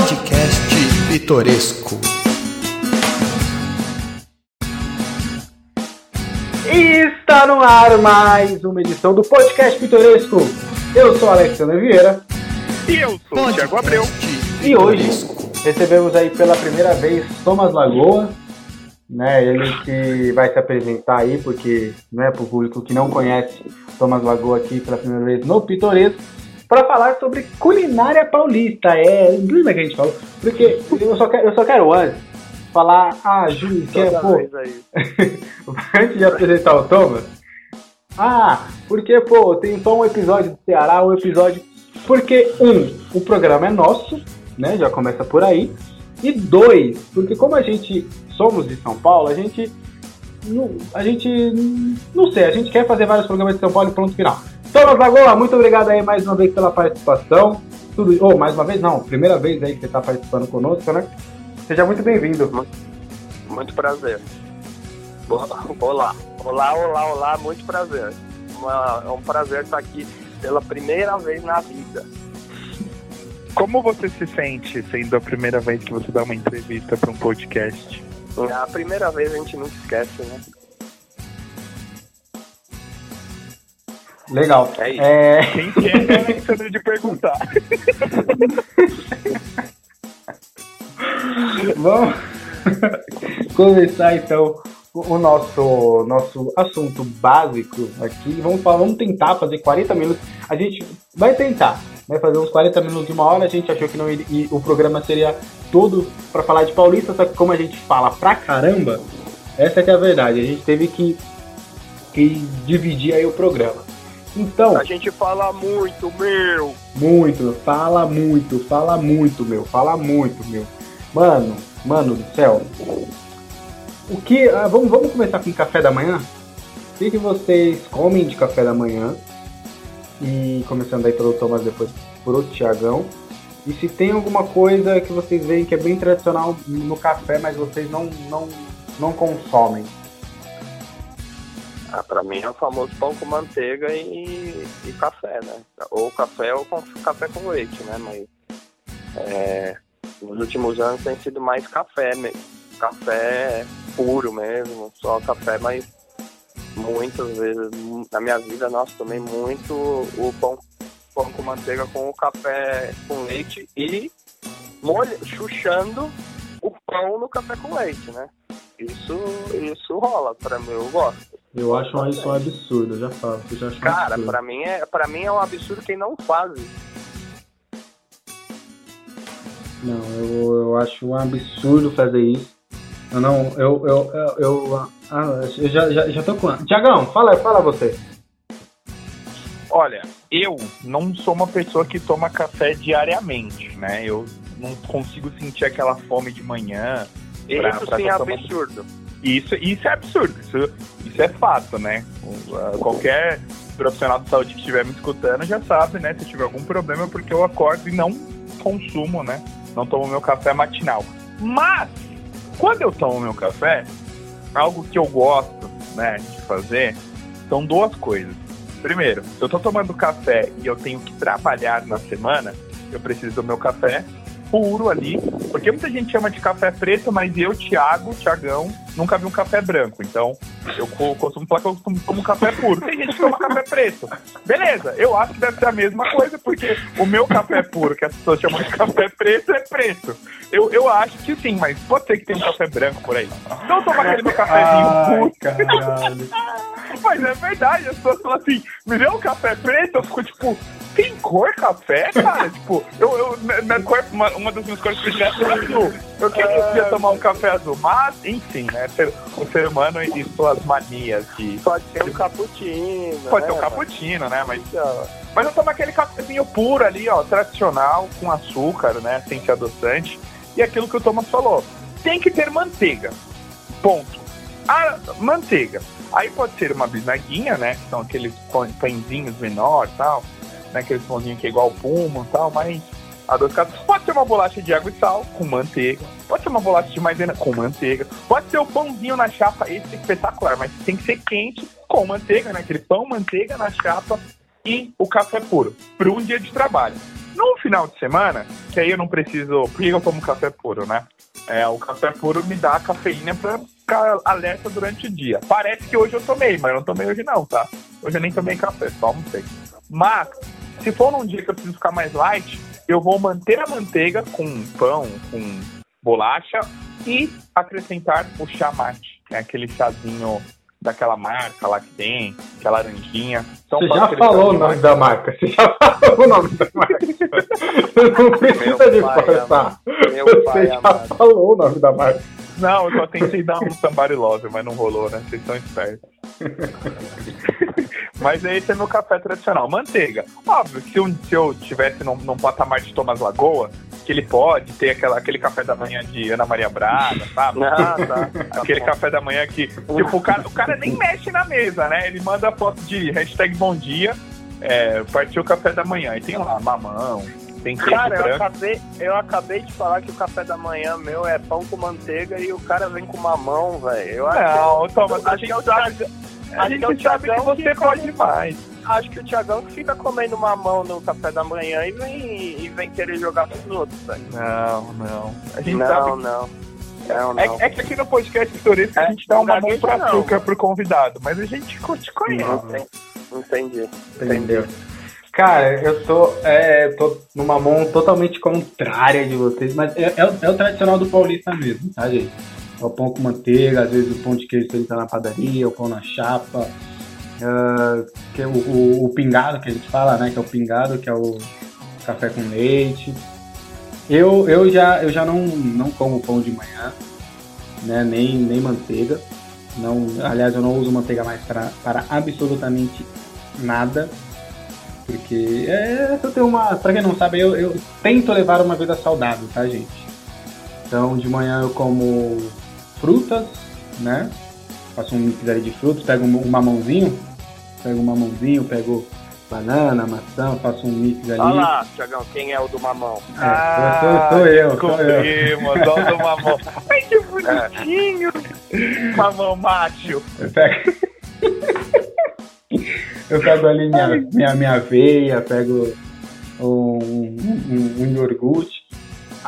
Podcast Pitoresco. E está no ar mais uma edição do Podcast Pitoresco. Eu sou Alexandre Vieira. E eu sou o Thiago Abreu. E hoje recebemos aí pela primeira vez Thomas Lagoa, né? Ele que vai se apresentar aí, porque, né, para o público que não conhece Thomas Lagoa aqui pela primeira vez no Pitoresco, para falar sobre culinária paulista. É, lembra que a gente falou? Porque eu só quero, eu só quero antes falar, ah, Júlio, que é, pô, antes de apresentar o Thomas, ah, porque, pô, tem só um episódio do Ceará, um episódio. Porque, um, o programa é nosso, né? Já começa por aí. E dois, porque como a gente somos de São Paulo, a gente. Não, a gente. Não sei, a gente quer fazer vários programas de São Paulo e pronto, final. Thomas Lagoa, muito obrigado aí mais uma vez pela participação. Tudo, oh, mais uma vez não, primeira vez aí que você está participando conosco, né? Seja muito bem-vindo. Muito prazer. Olá, olá, olá, olá, muito prazer. Uma, é um prazer estar aqui pela primeira vez na vida. Como você se sente sendo a primeira vez que você dá uma entrevista para um podcast? É a primeira vez a gente nunca esquece, né? Legal. É isso. É... Quem quer é Alexandre de perguntar. Vamos começar então o nosso, nosso assunto básico aqui. Vamos, falar, vamos tentar fazer 40 minutos. A gente vai tentar, vai fazer uns 40 minutos de uma hora. A gente achou que não iria, o programa seria todo para falar de Paulista, só que como a gente fala pra caramba, essa que é a verdade. A gente teve que, que dividir aí o programa. Então. A gente fala muito, meu. Muito, fala muito, fala muito, meu, fala muito, meu. Mano, mano do céu. O que. Ah, vamos, vamos começar com café da manhã? O que, que vocês comem de café da manhã? E começando aí pelo Thomas, depois pro Tiagão. E se tem alguma coisa que vocês veem que é bem tradicional no café, mas vocês não, não, não consomem. Ah, pra mim é o famoso pão com manteiga e, e café, né? Ou café ou com, café com leite, né? Mas é, nos últimos anos tem sido mais café mesmo. Café puro mesmo, só café, mas muitas vezes na minha vida, nossa, tomei muito o pão, pão com manteiga com o café com leite e molha, chuchando o pão no café com leite, né? Isso, isso rola, pra mim, eu gosto. Eu acho isso um absurdo, eu já falo. Eu já acho um Cara, absurdo. pra mim, é, pra mim é um absurdo quem não faz isso. Não, eu, eu acho um absurdo fazer isso. Eu não, eu, eu, eu, eu, ah, eu já, já, já tô com. Tiagão, fala, fala você. Olha, eu não sou uma pessoa que toma café diariamente, né? Eu não consigo sentir aquela fome de manhã. pra- Isso pra sim é tomando- absurdo. Isso, isso é absurdo, isso, isso é fato, né? Qualquer profissional de saúde que estiver me escutando já sabe, né? Se tiver algum problema é porque eu acordo e não consumo, né? Não tomo meu café matinal. Mas, quando eu tomo meu café, algo que eu gosto, né, de fazer, são duas coisas. Primeiro, se eu tô tomando café e eu tenho que trabalhar na semana, eu preciso do meu café puro ali, porque muita gente chama de café preto, mas eu, Thiago, Thiagão, nunca vi um café branco. Então, eu co- costumo falar que eu tomo tomo café puro. Tem gente que toma café preto. Beleza, eu acho que deve ser a mesma coisa, porque o meu café puro, que as pessoas chamam de café preto, é preto. Eu, eu acho que sim, mas pode ser que tenha um café branco por aí. Então eu tomo aquele meu cafezinho puro. Mas é verdade, as pessoas falam assim, me dê um café preto, eu fico tipo, tem cor café, cara? tipo, eu, eu na, na cor, uma, uma das minhas cores prediletas é azul. Eu queria tomar um café azul, mas, enfim, né? Ser- O ser humano e suas manias de. Pode ser um cappuccino. Pode né, ser um cappuccino, né? Mas, Então, mas eu tomo aquele cafezinho puro ali, ó, tradicional, com açúcar, né? Sem ser adoçante. E aquilo que o Thomas falou, tem que ter manteiga. Ponto. A manteiga. Aí pode ser uma bisnaguinha, né? Que são aqueles pãezinhos menores e tal. Né? Aqueles pãozinhos que é igual pumo e tal, mas adocicado. Pode ser uma bolacha de água e sal com manteiga. Pode ser uma bolacha de maisena com manteiga. Pode ser o pãozinho na chapa, esse é espetacular, mas tem que ser quente com manteiga, né? Aquele pão, manteiga na chapa e o café puro. Para um dia de trabalho. No final de semana, que aí eu não preciso. Por que eu tomo café puro, né? É, o café puro me dá cafeína pra ficar alerta durante o dia. Parece que hoje eu tomei, mas eu não tomei hoje não, tá? Hoje eu nem tomei café, só almocei. Mas, se for num dia que eu preciso ficar mais light, eu vou manter a manteiga com pão, com bolacha e acrescentar o chá mate, que é aquele chazinho daquela marca lá que tem, que é laranjinha. São Você já falou o nome da marca. Você já falou o nome da marca. não precisa de forçar. Você já amado. falou o nome da marca. Não, eu só tentei dar um somebody love, mas não rolou, né? Vocês são espertos. mas esse é meu café tradicional. Manteiga. Óbvio, se eu, se eu tivesse num, num patamar de Thomas Lagoa, que ele pode ter aquela, aquele café da manhã de Ana Maria Braga, sabe? Ah, tá. Aquele café da manhã que, tipo, o cara, o cara nem mexe na mesa, né? Ele manda foto de hashtag bom dia, é, partiu o café da manhã. E tem lá mamão, tem Cara, eu acabei, eu acabei de falar que o café da manhã meu é pão com manteiga e o cara vem com mamão, velho. Não, Thomas, a, gente sabe, a gente sabe que você pode mais acho que o Thiagão fica comendo mamão no café da manhã e vem, e vem querer jogar pros outros, velho. Não, não. A gente não, sabe... não. Não, não. É, é, que aqui no podcast Turismo é, a gente dá uma mão pra açúcar pro convidado, mas a gente te conhece. Entendi. Entendeu? Cara, eu tô, é, tô numa mão totalmente contrária de vocês, mas é, é, é, o tradicional do paulista mesmo, tá, gente? É o pão com manteiga, às vezes o pão de queijo que tá na padaria, o pão na chapa, uh, que é o, o, o, pingado que a gente fala, né? Que é o pingado, que é o café com leite. Eu, eu já, eu já não, não como pão de manhã, né? Nem, nem manteiga. Não, aliás, eu não uso manteiga mais pra, para absolutamente nada. Porque é, eu tenho uma. Pra quem não sabe, eu, eu tento levar uma vida saudável, tá, gente? Então de manhã eu como frutas, né? Faço um mix ali de frutas, pego um, um mamãozinho, pego um mamãozinho, pego banana, maçã, faço um mix ali. Olha lá, Tiagão, quem é o do mamão? É, ah, sou, sou, eu, sou eu. o do mamão. Ai, que bonitinho! É. Mamão macho. Eu pego... eu pego ali minha, minha, minha aveia, pego um, um, um iogurte.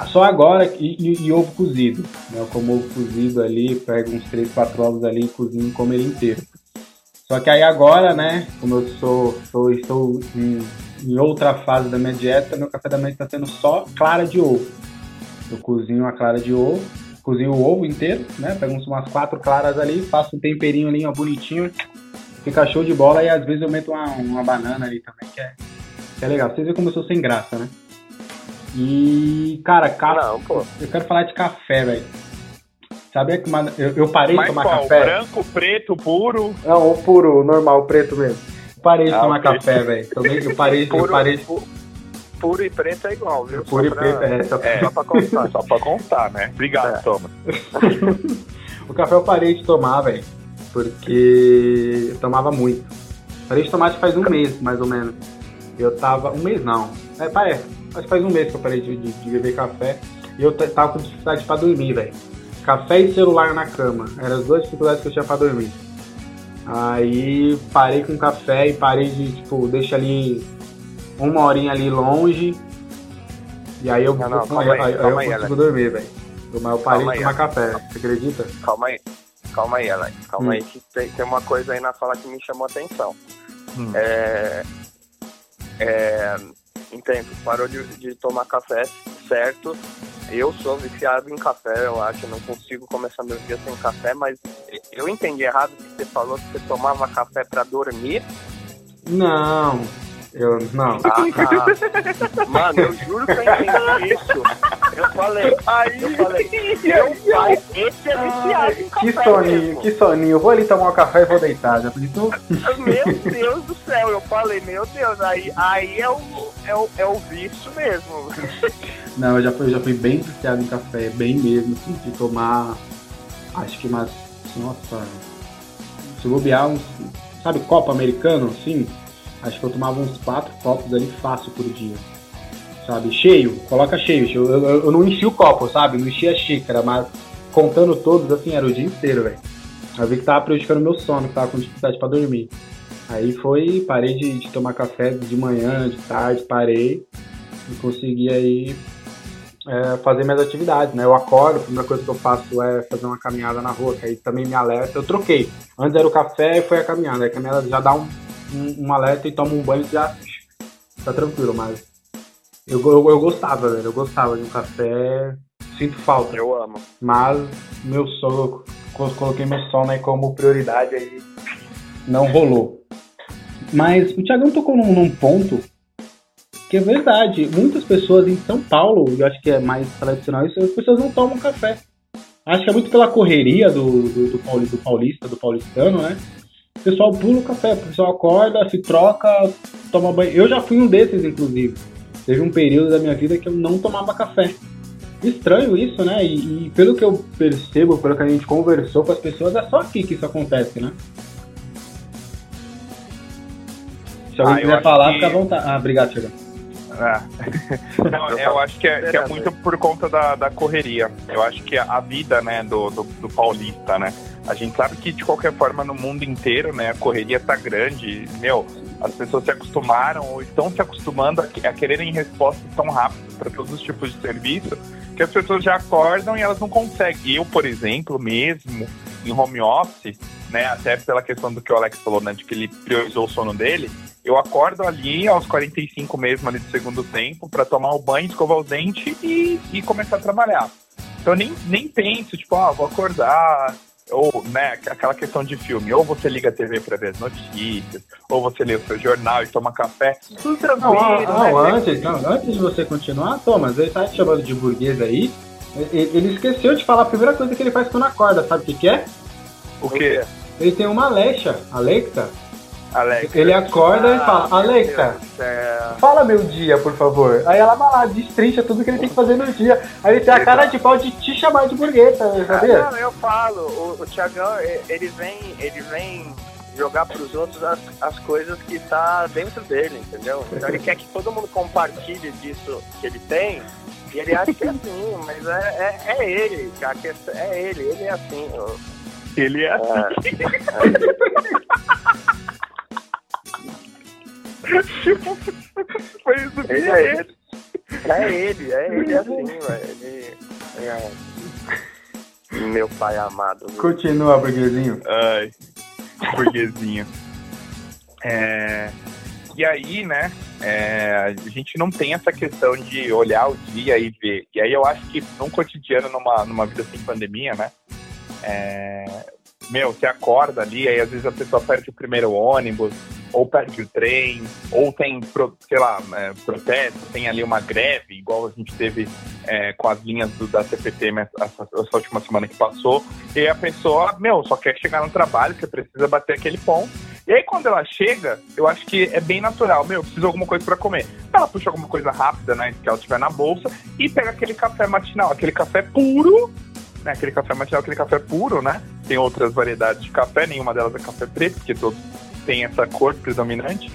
Só agora, e, e, e, ovo cozido. Né? Eu como ovo cozido ali, pego uns 3, 4 ovos ali, cozinho e como ele inteiro. Só que aí agora, né, como eu sou, sou estou em, em, outra fase da minha dieta, meu café da manhã está sendo só clara de ovo. Eu cozinho a clara de ovo, cozinho o ovo inteiro, né, pego umas quatro claras ali, faço um temperinho ali, ó, bonitinho, fica show de bola e às vezes eu meto uma, uma banana ali também, que é, que é legal. Vocês veem como eu sou sem graça, né? E, cara, café. Não, pô. Eu quero falar de café, velho. Sabia que uma, eu, eu, parei Mas de tomar qual? café. Branco, preto, puro? Não, o puro, normal, preto mesmo. Eu parei de ah, tomar café, velho. Eu parei, puro, eu parei de... Puro e preto é igual, viu? Puro só e preto, é, só, é, só pra constar. só pra constar, né? Obrigado, é. Thomas. o café eu parei de tomar, velho. Porque eu tomava muito. Parei de tomar faz um mês, mais ou menos. Eu tava. Um mês não. É, parece. Acho que faz um mês que eu parei de, de, de beber café. E eu tava com dificuldade pra dormir, velho. Café e celular na cama. Eram as duas dificuldades que eu tinha pra dormir. Aí parei com café e parei de, tipo, deixa ali uma horinha ali longe. E aí eu, não, não, calma aí, aí, calma aí, eu consigo dormir, velho. Mas eu parei calma de tomar café, você acredita? Calma aí, calma aí, Alex. Calma hum. aí que tem, tem uma coisa aí na fala que me chamou a atenção. Hum. É, é, entendo, parou de, de tomar café, certo? Eu sou viciado em café, eu acho, não consigo começar meu dia sem café, mas eu entendi errado que você falou que você tomava café para dormir? Não, eu não. Ah, tá. Mano, eu juro que eu entendi isso. Eu falei, aí, eu falei, meu pai, esse é viciado em café. Que soninho, mesmo. que soninho. Eu vou ali tomar um café e vou deitar. Já acreditou? Meu Deus do céu, eu falei, meu Deus, aí, aí é, o, é, o, é o vício mesmo. Não, eu já fui, já fui bem viciado em café, bem mesmo, assim, de tomar, acho que umas, nossa, se bobear uns, sabe, copo americano, assim, acho que eu tomava uns quatro copos ali fácil por dia. Sabe, cheio, coloca cheio. Eu, eu, eu não enchi o copo, sabe? Não enchi a xícara, mas contando todos, assim, era o dia inteiro, velho. Eu vi que tava prejudicando meu sono, que tava com dificuldade para dormir. Aí foi, parei de, de, tomar café de manhã, de tarde, parei. e conseguir aí é, fazer minhas atividades, né? Eu acordo, a primeira coisa que eu faço é fazer uma caminhada na rua, que aí também me alerta. Eu troquei. Antes era o café e foi a caminhada. A caminhada já dá um, um, um alerta e toma um banho e já tá tranquilo, mas eu, eu, eu gostava, velho. Eu gostava de um café. Sinto falta. Eu amo. Mas meu sono, coloquei meu sono aí como prioridade aí. Não rolou. Mas o Thiagão tocou num, num ponto que é verdade. Muitas pessoas em São Paulo, eu acho que é mais tradicional isso, as pessoas não tomam café. Acho que é muito pela correria do, do, do, do paulista, do paulistano, né? O pessoal pula o café, o pessoal acorda, se troca, toma banho. Eu já fui um desses, inclusive. Teve um período da minha vida que eu não tomava café. Estranho isso, né? E, e pelo que eu percebo, pelo que a gente conversou com as pessoas, é só aqui que isso acontece, né? Se alguém Ah, quiser falar, que- fica à vontade. Ah, obrigado, Thiagão. É. Não, eu acho que é, que é muito por conta da, da correria. Eu acho que a vida, né, do, do, do paulista, né? A gente sabe que de qualquer forma no mundo inteiro, né, a correria tá grande. Meu, as pessoas se acostumaram ou estão se acostumando a, a quererem respostas tão rápidas para todos os tipos de serviço que as pessoas já acordam e elas não conseguem. Eu, por exemplo, mesmo em home office, né, até pela questão do que o Alex falou, né, de que ele priorizou o sono dele, eu acordo ali aos 45 mesmo ali do segundo tempo para tomar o banho, escovar o dente e, e começar a trabalhar. Então eu nem, nem penso, tipo, ah, vou acordar, ou, né, aquela questão de filme, ou você liga a TV para ver as notícias, ou você lê o seu jornal e toma café, tudo tranquilo, Não, não, né? antes, não, antes de você continuar, Thomas, ele tá te chamando de burguês aí. Ele, esqueceu de falar a primeira coisa que ele faz quando acorda, sabe o que, que é? O quê? Ele tem uma Alexa, Alexa. Alex? Ele acorda e fala, Ah, Alexa, fala meu dia, por favor. Aí ela vai lá, destrincha tudo que ele tem que fazer no dia. Aí ele tem a cara de pau de te chamar de burguês, tá- Ah, sabia? não, eu falo, o, o Thiagão, ele vem, ele vem jogar pros outros as, as coisas que tá dentro dele, entendeu? Então ele quer que todo mundo compartilhe disso que ele tem, e ele acha que é assim, mas é, é, é ele, a questão, é ele, ele é assim. ó. Ele é tipo, foi isso que Ele é é ele. É ele, é ele assim, velho. Ele é meu pai amado. viu? Continua, burguesinho. Ai, burguesinho. É, e aí, né, é, a gente não tem essa questão de olhar o dia e ver. E aí eu acho que num cotidiano, numa, numa vida sem pandemia, né, é, meu, você acorda ali, aí às vezes a pessoa perde o primeiro ônibus, ou perde o trem, ou tem, sei lá, é, protesto, tem ali uma greve, igual a gente teve é, com as linhas do, da CPT essa, essa última semana que passou, e a pessoa, meu, só quer chegar no trabalho, você precisa bater aquele ponto. E aí quando ela chega, eu acho que é bem natural, meu, eu preciso de alguma coisa pra comer. Ela puxa alguma coisa rápida, né, que ela tiver na bolsa, e pega aquele café matinal, aquele café puro, né, aquele café matinal, aquele café puro, né? Tem outras variedades de café, nenhuma delas é café preto, porque todos têm essa cor predominante.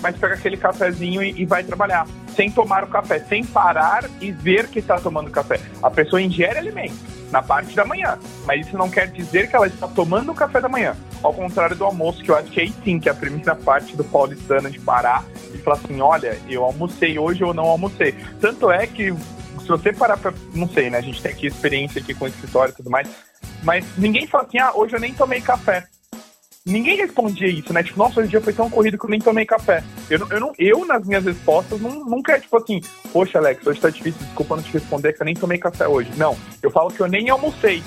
Mas pega aquele cafezinho e, e vai trabalhar, sem tomar o café, sem parar e ver que está tomando café. A pessoa ingere alimento na parte da manhã, mas isso não quer dizer que ela está tomando o café da manhã. Ao contrário do almoço, que eu acho que aí sim, que é a primeira parte do paulistano de parar e falar assim, olha, eu almocei hoje ou não almocei. Tanto é que se você parar pra. Não sei, né? A gente tem aqui experiência aqui com escritório e tudo mais. Mas ninguém fala assim, ah, hoje eu nem tomei café. Ninguém respondia isso, né? Tipo, nossa, hoje o dia foi tão corrido que eu nem tomei café. Eu, eu, não, eu nas minhas respostas, não, nunca é tipo assim, poxa, Alex, hoje tá difícil, desculpa não te responder, que eu nem tomei café hoje. Não, eu falo que eu nem almocei.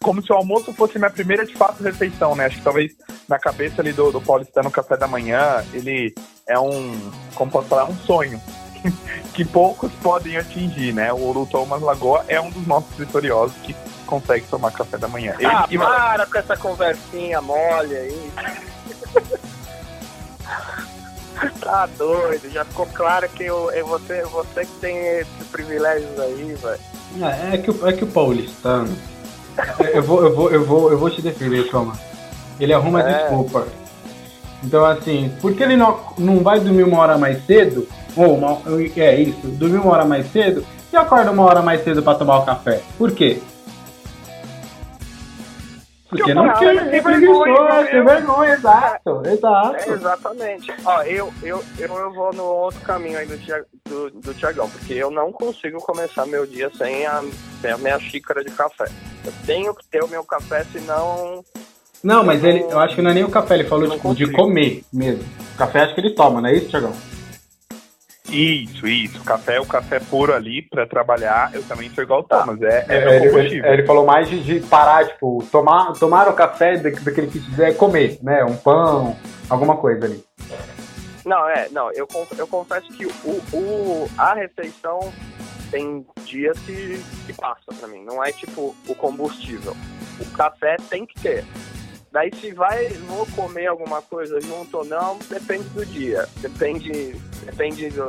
Como se o almoço fosse minha primeira, de fato, refeição, né? Acho que talvez na cabeça ali do, do paulistano, o café da manhã, ele é um, como posso falar, um sonho que poucos podem atingir, né? O, o Thomas Lagoa é um dos nossos vitoriosos que consegue tomar café da manhã. Ele Ah, que- para com essa conversinha mole aí. tá doido, já ficou claro que eu, é você, você que tem esses privilégios aí, velho. É, é que, o- é que o paulistano. é, Eu vou, eu, vou, eu, vou, eu vou te defender, Thomas. Ele arruma É. desculpa. Então, assim, por que ele não, não vai dormir uma hora mais cedo? Ou uma, é isso, dormir uma hora mais cedo e acorda uma hora mais cedo pra tomar o café? Por quê? Porque não, quer, é, preguiçoso, tem vergonha, exato, exato. É, exatamente. Ó, eu, eu, eu, eu vou no outro caminho aí do, do, do Tiagão, porque eu não consigo começar meu dia sem a, sem a minha xícara de café. Eu tenho que ter o meu café, senão não, mas ele, eu acho que não é nem o café, ele falou tipo, de comer mesmo. O café acho que ele toma, não é isso, Tiagão? Isso, isso. Café, o café puro ali pra trabalhar, eu também sou igual o Thomas. É, é, é ele, ele, ele, falou mais de, de, parar, tipo, tomar, tomar o café daquele que quiser comer, né? Um pão, alguma coisa ali. Não, é, não, eu, eu confesso que o, o, a refeição tem dias que, que passa pra mim. Não é tipo o combustível. O café tem que ter. Daí se vai, vou comer alguma coisa junto ou não, depende do dia. Depende, depende do,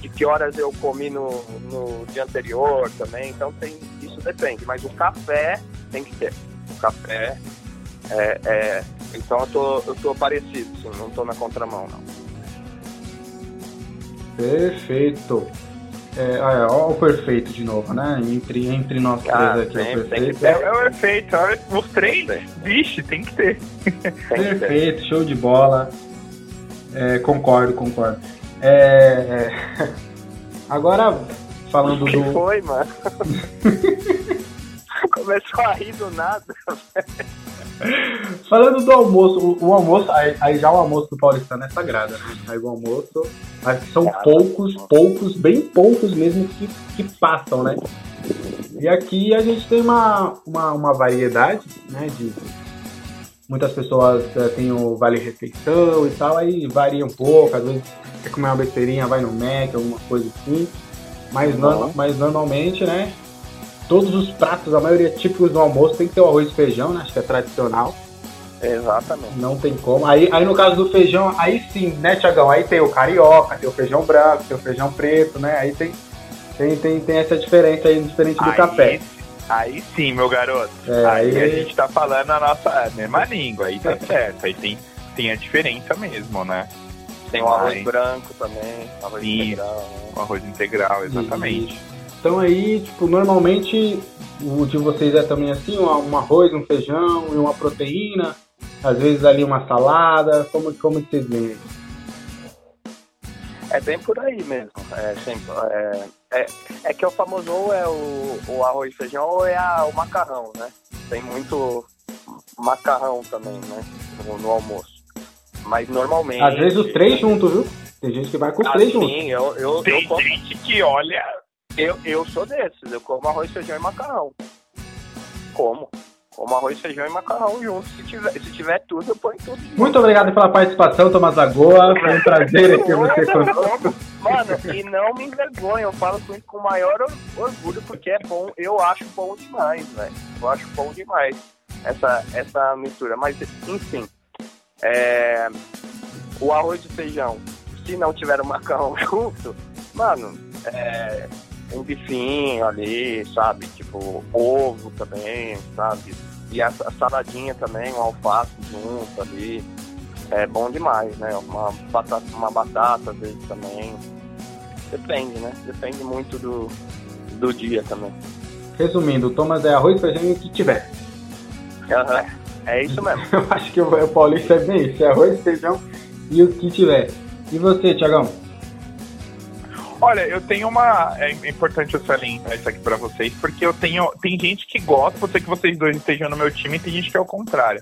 de que horas eu comi no, no dia anterior também. Então tem, isso depende. Mas o café tem que ter. O café é. é então eu tô, eu tô parecido, sim, não tô na contramão não. Perfeito. É, olha, o perfeito de novo, né? Entre, entre nós ah, três aqui, tem, o perfeito. É, é, o perfeito, os três, vixe, tem que ter. perfeito, show de bola. É, concordo, concordo. É, é agora, falando do. que foi, mano? Começou a rir do nada, Falando do almoço, o, o almoço, aí, aí, já o almoço do Paulistano é sagrado, né? Aí o almoço, são poucos, poucos, bem poucos mesmo que, que passam, né? E aqui a gente tem uma, uma, uma variedade, né? De muitas pessoas é, têm o Vale Refeição e tal, aí varia um pouco, às vezes quer comer uma besteirinha, vai no Mac, alguma coisa assim. Mas, no, mas normalmente, né? Todos os pratos, a maioria típicos do almoço, tem que ter o arroz e feijão, né? Acho que é tradicional. Exatamente. Não tem como. Aí, aí no caso do feijão, aí sim, né, Tiagão? Aí tem o carioca, tem o feijão branco, tem o feijão preto, né? Aí tem, tem, tem, tem essa diferença aí, diferente do aí, café. Aí sim, meu garoto. É, aí, aí, a gente tá falando a nossa mesma língua, aí tá certo. Aí tem, tem a diferença mesmo, né? Tem o arroz branco também, arroz sim, integral. Né? O arroz integral, exatamente. Então aí, tipo, normalmente o de vocês é também assim, um, arroz, um feijão e uma proteína, às vezes ali uma salada, como, como vocês veem? É bem por aí mesmo. É, sempre, é, é, é que o famoso ou é o, o arroz e feijão ou é a, o macarrão, né? Tem muito macarrão também, né? No, no almoço. Mas normalmente. Às vezes os três juntos, viu? Tem gente que vai com os três juntos. Sim, eu, eu, Tem eu gente que olha eu, eu sou desses, eu como arroz, feijão e macarrão. Como. Como arroz, feijão e macarrão junto. Se tiver, se tiver tudo, eu ponho tudo. Junto. Muito obrigado pela participação, Tomás Lagoa. Foi um prazer aqui você conosco. Mano, e não me envergonha, eu falo com isso com o maior orgulho, porque é bom, eu acho bom demais, velho. Eu acho bom demais essa, essa mistura. Mas, enfim, é, o arroz e feijão, se não tiver o macarrão junto, mano, é, um bifinho ali, sabe? Tipo, ovo também, sabe? E a, a saladinha também, um alface junto ali. É bom demais, né? Uma batata, uma batata às vezes também. Depende, né? Depende muito do, do dia também. Resumindo, o Thomas é arroz, feijão e o que tiver. Uhum. É isso mesmo. Eu acho que o Paulista é bem isso, é arroz, feijão e o que tiver. E você, Tiagão? Olha, eu tenho uma. É importante eu salientar isso aqui pra vocês, porque eu tenho. Tem gente que gosta, ser que vocês dois estejam no meu time, e tem gente que é o contrário.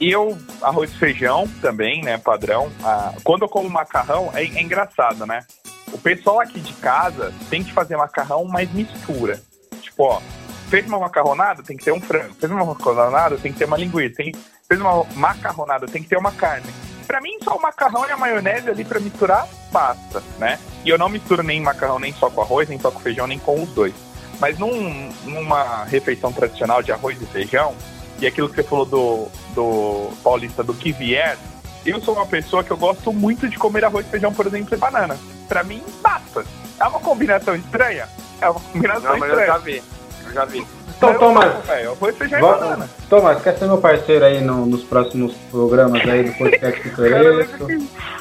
Eu, arroz e feijão também, né, padrão. Ah, quando eu como macarrão, é, é engraçado, né? O pessoal aqui de casa tem que fazer macarrão, mas mistura. Tipo, ó, fez uma macarronada, tem que ter um frango. Fez uma macarronada, tem que ter uma linguiça. Tem, fez uma macarronada, tem que ter uma carne. Pra mim, só o macarrão e a maionese ali pra misturar, basta, né? E eu não misturo nem macarrão nem só com arroz, nem só com feijão, nem com os dois. Mas num, numa refeição tradicional de arroz e feijão, e aquilo que você falou do, do paulista, do que vier, eu sou uma pessoa que eu gosto muito de comer arroz, feijão, por exemplo, e banana. Pra mim, basta. É uma combinação estranha? É uma combinação não, estranha. eu já vi. Eu já vi. Então, Thomas, vamos, Thomas, quer ser meu parceiro aí no, nos próximos programas aí do podcast Pitoresco?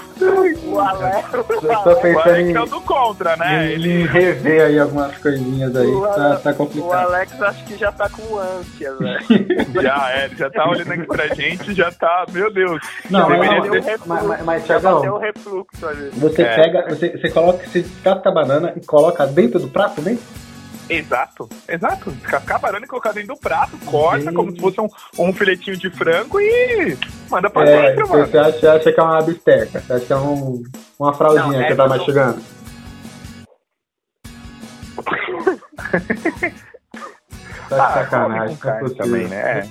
O Alex, Eu o tô pensando em, é o do contra, né? Ele rever aí algumas coisinhas aí. o Tá, tá o complicado. Alex acho que já tá com ânsia, velho. já, é, ele já tá olhando aqui pra gente, já tá, meu Deus. Não, mas, não, ter- refluxo, mas, mas, mas Thiagão, o refluxo ali. você É. pega, você, você coloca, você descasca a banana e coloca dentro do prato, né? Exato, exato. Descascar a banana e colocar dentro do prato, corta Gente. como se fosse um, um filetinho de frango e manda pra É, dentro, mano. você acha, acha que é uma bisteca, você acha que é um, uma fraldinha Não, que é você tá eu- mastigando. Tá de Ah, sacanagem, é carne também, né? é.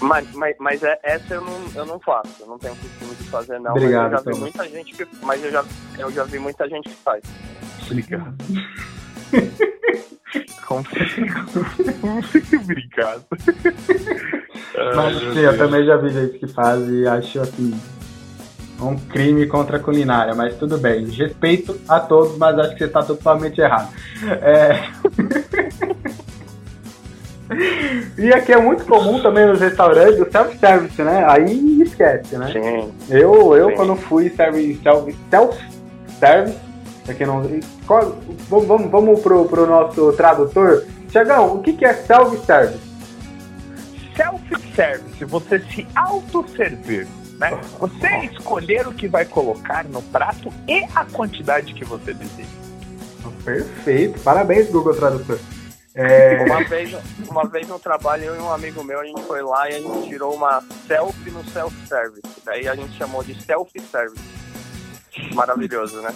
Mas, mas, mas é, essa eu não, eu não faço, eu não tenho costume de fazer não, Obrigado, mas eu já vi muita gente que. Mas eu já, eu já vi muita gente que faz. Obrigado. Como se- Mas sim, eu também já vi gente que faz e acho assim um crime contra a culinária, mas tudo bem. Respeito a todos, mas acho que você está totalmente errado. É... e aqui é muito comum também nos restaurantes o self-service, né? Aí esquece, né? Sim. Eu, eu Sim. quando fui serve- self- self-service, pra quem não. Qual- vamos vamos, pro, pro nosso tradutor. Tiagão, o que, que é self-service? Self-service, você se autosservir. Né? Você escolher o que vai colocar no prato e a quantidade que você deseja. Perfeito, parabéns, Google Tradutor. É, Uma vez, uma vez no trabalho, eu e um amigo meu, a gente foi lá e a gente tirou uma selfie no self-service. Daí a gente chamou de self-service. Maravilhoso, né?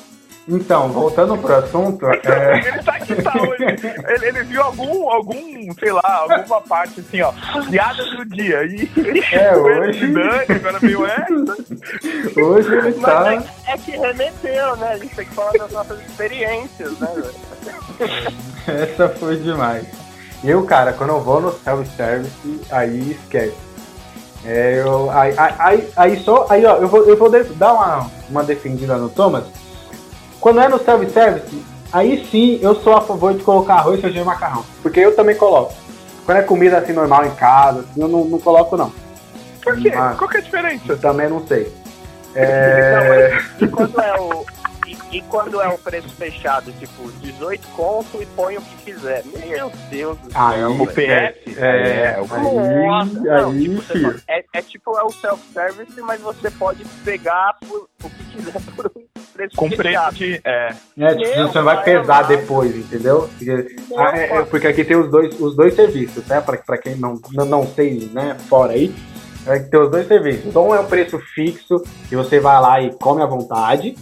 Então, voltando pro assunto, é, Ele tá aqui, tá hoje. Ele, ele viu algum, algum, sei lá, alguma parte assim, ó, piada do dia. E É, foi hoje- de Dani, agora veio essa. hoje ele Mas tá. é, é que remeteu, né? A gente tem que falar das nossas experiências, né? velho? Essa foi demais. Eu, cara, quando eu vou no self-service, aí esquece. É, eu, aí, aí, aí, aí só. Aí, ó, eu vou, eu vou dar uma, uma defendida no Thomas. Quando é no self-service, aí sim eu sou a favor de colocar arroz, feijão e macarrão. Porque eu também coloco. Quando é comida assim normal em casa, assim, eu não, não coloco, não. Por quê? Ah. Qual que é a diferença? Eu também não sei. É, E quando é o. E, e quando é o preço fechado, tipo, 18 conto e põe o que quiser. Meu Deus do céu. aí, O PS? É, É, o- Nossa, aí, não, aí, tipo, é, é tipo é o self-service, mas você pode pegar por, o que quiser por um preço Com preço de. É, É, tipo, Meu você não vai pesar depois, entendeu? Porque, ah, é- é, porque aqui tem os dois, os dois serviços, né? Pra, pra quem não, não, não sei, né, fora aí, é que tem os dois serviços. Um é um preço fixo e você vai lá e come à vontade,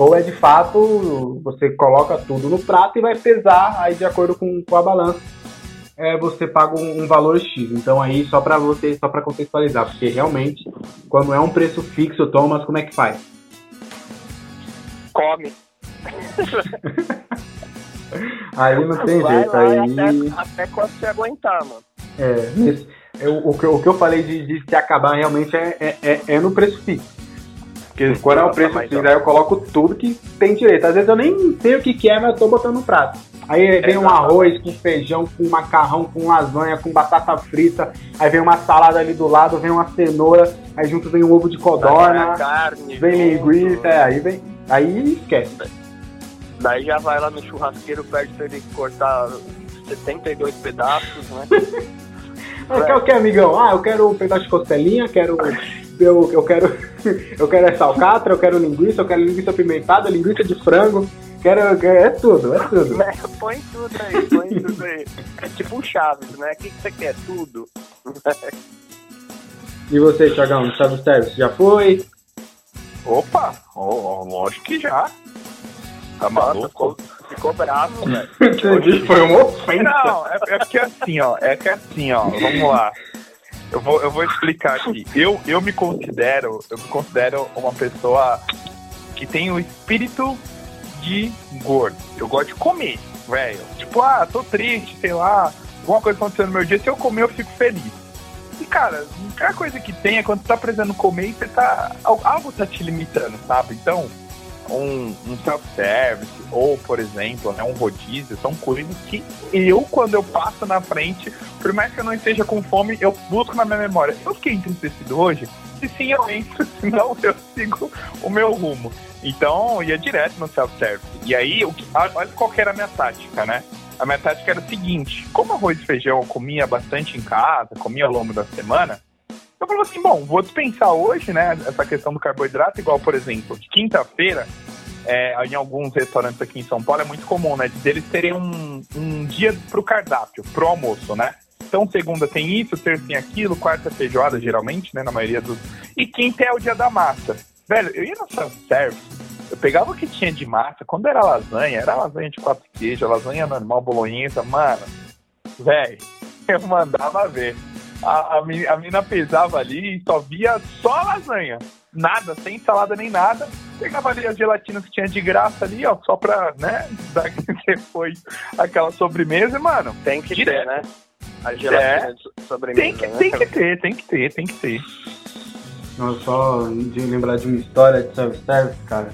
ou é de fato, você coloca tudo no prato e vai pesar aí de acordo com, com a balança. É, você paga um, um valor X. Então aí só pra você, só para contextualizar, porque realmente, quando é um preço fixo, Thomas, como é que faz? Come. Aí não tem Vai jeito, lá aí. até, até quando você aguentar, mano. É, nesse- eu- o, que, eu- o que eu falei de, de se acabar realmente é, é, é- é no preço fixo. Porque quando é o preço mas, fixo, ó. aí eu coloco tudo que tem direito. Às vezes eu nem sei o que, que é, mas eu tô botando no prato. Aí vem um arroz com feijão, com macarrão, com lasanha, com batata frita. Aí vem uma salada ali do lado, vem uma cenoura. Aí junto vem um ovo de codorna, carne, vem linguiça. É, aí vem. Aí esquece. Daí já vai lá no churrasqueiro, pede pra ele cortar 72 pedaços, né? Ah, quer o que, amigão? Ah, eu quero um pedaço de costelinha, quero. Eu, eu quero. Eu quero essa alcatra, eu quero linguiça, eu quero linguiça pimentada, linguiça de frango. Quero. quero- É tudo, é tudo. Né? Põe tudo aí, põe tudo aí. É tipo o Chaves, né? O que, que você quer? Tudo. E você, Thiagão, no self-service, já foi? Opa, ó, lógico que já. Tá maluco? ficou, ficou bravo, velho. Foi uma ofensa. Não, é, é porque assim, ó, é que assim, ó, vamos lá. Eu vou, eu vou explicar aqui. Eu, eu me considero, eu me considero uma pessoa que tem o espírito de gordo. Eu gosto de comer, velho. Tipo, ah, tô triste, sei lá, alguma coisa acontecendo no meu dia, se eu comer eu fico feliz. E cara, a única coisa que tem é quando você tá precisando comer e você tá. al- Algo tá te limitando, sabe? Então, um, um self-service ou, por exemplo, né, um rodízio, são coisas que eu, quando eu passo na frente, por mais que eu não esteja com fome, eu busco na minha memória. Eu fiquei entristecido hoje? Se sim, eu entro, senão eu sigo o meu rumo. Então, ia direto no self-service. E aí, olha qual que era a minha tática, né? A minha tática era o seguinte: como arroz e feijão eu comia bastante em casa, comia ao longo da semana, eu falei assim, bom, vou dispensar hoje, né, essa questão do carboidrato, igual, por exemplo, quinta-feira, é, em alguns restaurantes aqui em São Paulo é muito comum, né, deles terem um, um dia pro cardápio, pro almoço, né? Então, segunda tem isso, terça tem aquilo, quarta feijoada, geralmente, né, na maioria dos... E quinta é o dia da massa. Velho, eu ia no self-service, eu pegava o que tinha de massa, quando era lasanha, era lasanha de quatro queijos, lasanha normal, bolonhesa, mano, velho, eu mandava ver a, a, a mina pesava ali e só via só a lasanha. Nada, sem salada nem nada. Pegava ali as gelatinas que tinha de graça ali, ó, só pra, né, dar depois aquela sobremesa, mano. Tem que direto. ter, né? A gelatina é. de sobremesa. Tem que, né? tem que ter, tem que ter, tem que ter. Não, só de lembrar de uma história de self-service, cara.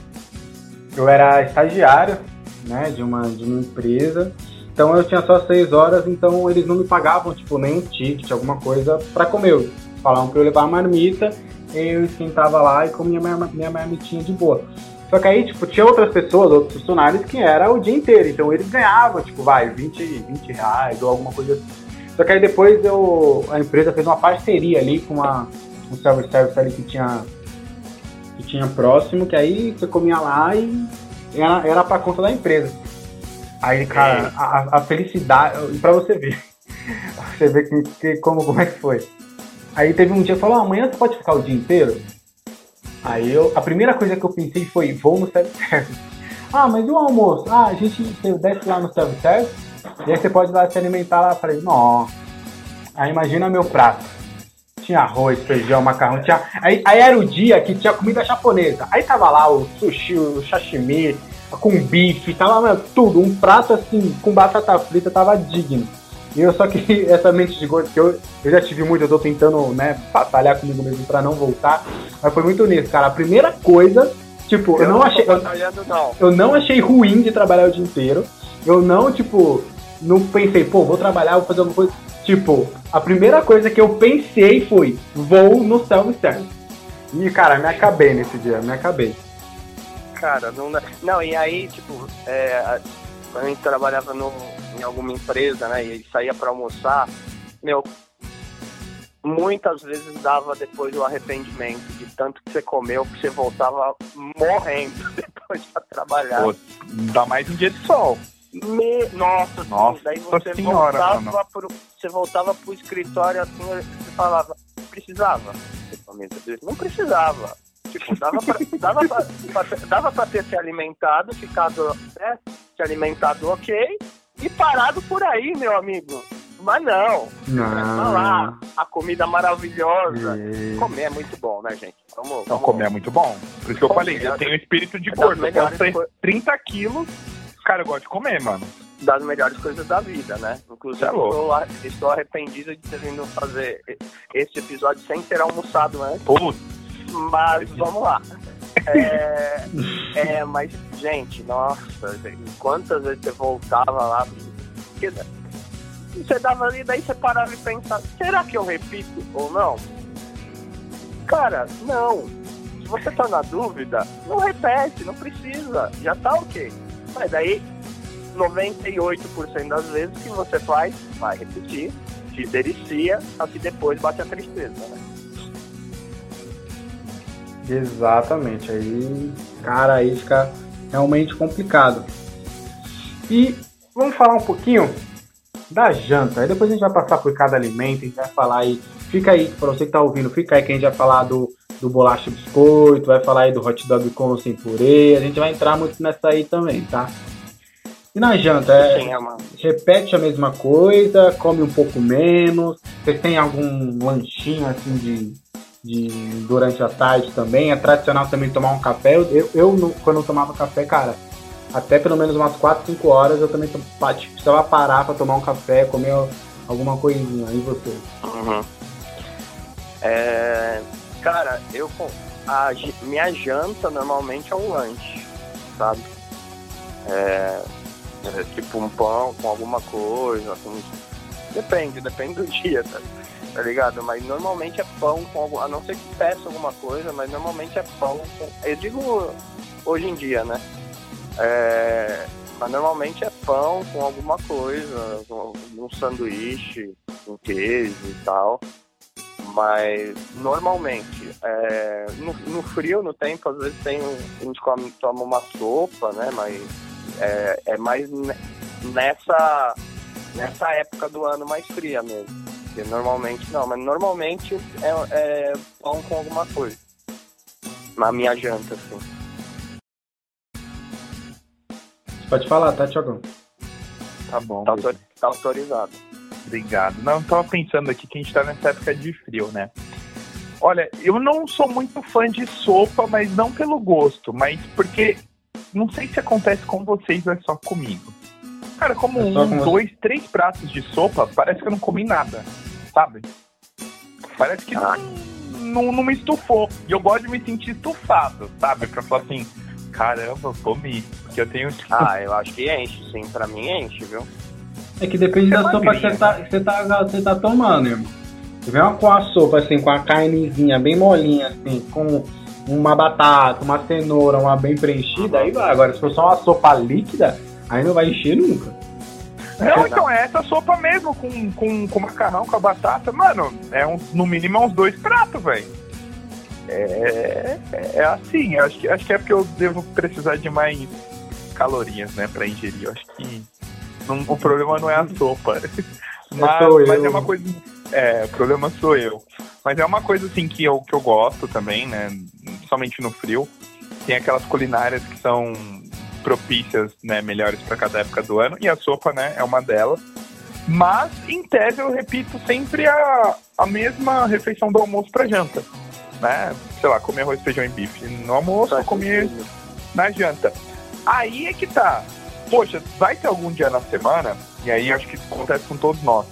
Eu era estagiário, né, de uma, de uma empresa então eu tinha só seis horas, então eles não me pagavam, tipo, nem um ticket, alguma coisa para comer. Falavam pra eu levar a marmita, eu esquentava lá e comia minha, minha marmitinha de boa. Só que aí, tipo, tinha outras pessoas, outros funcionários que era o dia inteiro. Então eles ganhavam, tipo, vai, 20, 20 reais ou alguma coisa assim. Só que aí depois eu, a empresa fez uma parceria ali com uma, um service ali que tinha, que tinha próximo, que aí você comia lá e era, era pra conta da empresa. Aí, cara, é. a, a, felicidade, pra você ver, você ver que, que, como, como é que foi. Aí teve um dia que falou, ah, amanhã você pode ficar o dia inteiro? Aí eu, a primeira coisa que eu pensei foi, vou no self-service. Ah, mas e o almoço? Ah, a gente desce lá no self-service e aí você pode lá se alimentar lá. Eu falei, não. Aí imagina meu prato. Tinha arroz, feijão, macarrão, tinha. Aí, aí era o dia que tinha comida japonesa. Aí tava lá o sushi, o sashimi, com bife, tava mano, tudo, um prato assim, com batata frita, tava digno. E eu só que essa mente de gordo que eu, eu já tive muito, eu tô tentando, né, batalhar comigo mesmo pra não voltar. Mas foi muito nisso, cara. A primeira coisa, tipo, eu, eu não, achei. Eu, não. eu não achei ruim de trabalhar o dia inteiro. Eu não, tipo, não pensei, pô, vou trabalhar, vou fazer alguma coisa. Tipo, a primeira coisa que eu pensei foi, vou no self-service. E, cara, me acabei nesse dia, me acabei cara, não Não, e aí, tipo, é, quando a gente trabalhava no, em alguma empresa, né, e saía para almoçar, meu, muitas vezes dava depois o arrependimento de tanto que você comeu que você voltava morrendo depois de trabalhar. Pô, dá mais um dia de sol. Me... Nossa, Nossa daí você senhora, voltava pro... você voltava pro escritório assim, você falava, precisava? Não precisava. Tipo, dava pra, dava pra, pra, dava pra ter se alimentado, ficado, né, se alimentado ok, e parado por aí, meu amigo. Mas não. Não. lá, a comida maravilhosa. E... Comer é muito bom, né, gente? Vamos, vamos... Não, comer é muito bom. Por isso que eu falei, eu tenho espírito de é gordo. Eu posso 30 quilos, cara, eu gosto de comer, mano. Das melhores coisas da vida, né? Inclusive, é estou, estou arrependido de ter vindo fazer esse episódio sem ter almoçado antes. Putz. Mas vamos lá. É, é, mas, gente, nossa, quantas vezes você voltava lá? Porque você dava ali, daí você parava e pensava, será que eu repito ou não? Cara, não. Se você tá na dúvida, não repete, não precisa, já tá ok. Mas daí, 98% das vezes que você faz, vai repetir, te delicia, assim depois bate a tristeza, né? Exatamente. Aí, cara, aí fica realmente complicado. E vamos falar um pouquinho da janta. Aí depois a gente vai passar por cada alimento, a gente vai falar aí. Fica aí, para você que tá ouvindo, fica aí que a gente vai falar do, do bolacha biscoito, vai falar aí do hot dog com sem purê. A gente vai entrar muito nessa aí também, tá? E na janta, é, Sim, é repete a mesma coisa, come um pouco menos. Você tem algum lanchinho assim de de, durante a tarde também. É tradicional também tomar um café. Eu, eu, quando eu tomava café, cara, até pelo menos umas 4, 5 horas eu também precisava parar para tomar um café, comer alguma coisinha. E você? Uhum. É, cara, eu a minha janta normalmente é um lanche. sabe? É, é, tipo um pão com alguma coisa, assim. Depende, depende do dia, tá, tá ligado? Mas normalmente é pão com algum, a não ser que peça alguma coisa, mas normalmente é pão com, eu digo hoje em dia, né? É, mas normalmente é pão com alguma coisa, um sanduíche, um queijo e tal. Mas normalmente, é, no, no, frio, no tempo, às vezes tem, a gente come, toma uma sopa, né? Mas é, é mais nessa, nessa época do ano mais fria mesmo. Porque normalmente não, mas normalmente é, é pão com alguma coisa. Na minha janta, assim. Pode falar, tá, Tiagão? Tá bom. Tá, autor, tá autorizado. Obrigado. Não, tava pensando aqui que a gente tá nessa época de frio, né? Olha, eu não sou muito fã de sopa, mas não pelo gosto, mas porque não sei se acontece com vocês ou é só comigo. Cara, como é um, dois, três pratos de sopa, parece que eu não comi nada, sabe? Parece que ah. não, não, não, me estufou. E eu gosto de me sentir estufado, sabe? Pra falar assim, caramba, comi. Porque eu tenho. Ah, eu acho que enche, sim. Pra mim enche, viu? É que depende é da sopa que você tá, que você tá, você tá tomando, irmão. Se vem com a sopa, assim, com a carnezinha bem molinha, assim, com uma batata, uma cenoura, uma bem preenchida, aí vai. Agora, se for só uma sopa líquida, aí não vai encher nunca. Não, então é essa sopa mesmo, com, com, com macarrão, com a batata. Mano, é um, no mínimo é uns dois pratos, velho. É, é, é assim, acho que, acho que é porque eu devo precisar de mais calorias, né, pra ingerir. Eu acho que não, o problema não é a sopa. Mas, mas é uma coisa. É, o problema sou eu. Mas é uma coisa assim que eu, que eu gosto também, né? Somente no frio. Tem aquelas culinárias que são propícias, né, melhores para cada época do ano, e a sopa, né, é uma delas. Mas, em tese, eu repito sempre a, a mesma refeição do almoço para janta, né? Sei lá, comer arroz, feijão e bife no almoço, tá comer na janta. Aí é que tá. Poxa, vai ter algum dia na semana, e aí acho que isso acontece com todos nós,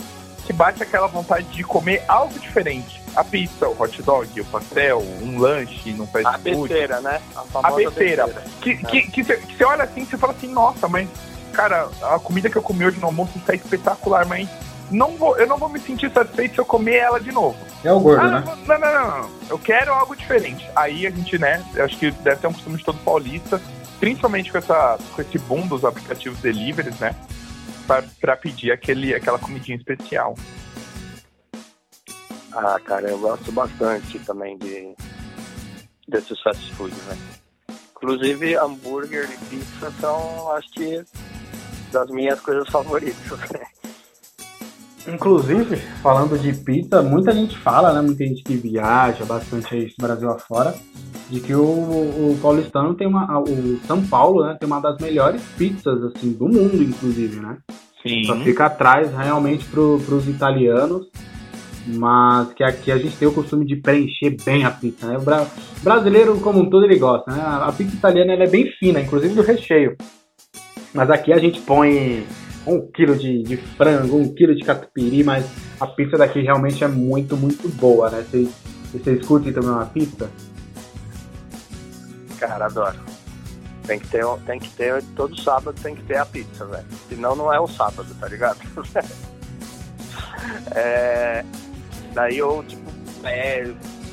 que bate aquela vontade de comer algo diferente. A pizza, o hot dog, o pastel, um lanche não faz A besteira, né? A, a besteira. besteira. Que, que, que, você, que você olha assim e você fala assim, nossa, mas, cara, a comida que eu comi hoje no almoço está espetacular, mas não vou, eu não vou me sentir satisfeito se eu comer ela de novo. É o gordo, ah, né? Não, não, não, não. Eu quero algo diferente. Aí a gente, né, eu acho que deve ser um costume de todo paulista, principalmente com, essa, com esse boom dos aplicativos deliveries, né? para pedir aquele, aquela comidinha especial. Ah, cara, eu gosto bastante também de desses fast food, né? Inclusive, hambúrguer e pizza são, acho que, das minhas coisas favoritas, né? Inclusive, falando de pizza, muita gente fala, né? Muita gente que viaja bastante aí Brasil afora, de que o, o paulistano tem uma. O São Paulo, né, tem uma das melhores pizzas assim do mundo, inclusive, né? Sim. Só fica atrás realmente pro, pros italianos. Mas que aqui a gente tem o costume de preencher bem a pizza, né? O bra brasileiro, como um todo, ele gosta, né? A pizza italiana ela é bem fina, inclusive do recheio. Mas aqui a gente põe um quilo de, de frango, um quilo de catupiry, mas a pizza daqui realmente é muito, muito boa, né? Vocês, curtem também uma pizza? Cara, adoro. Tem que ter, tem que ter, todo sábado tem que ter a pizza, velho. Senão não é o sábado, tá ligado? é, daí eu, tipo,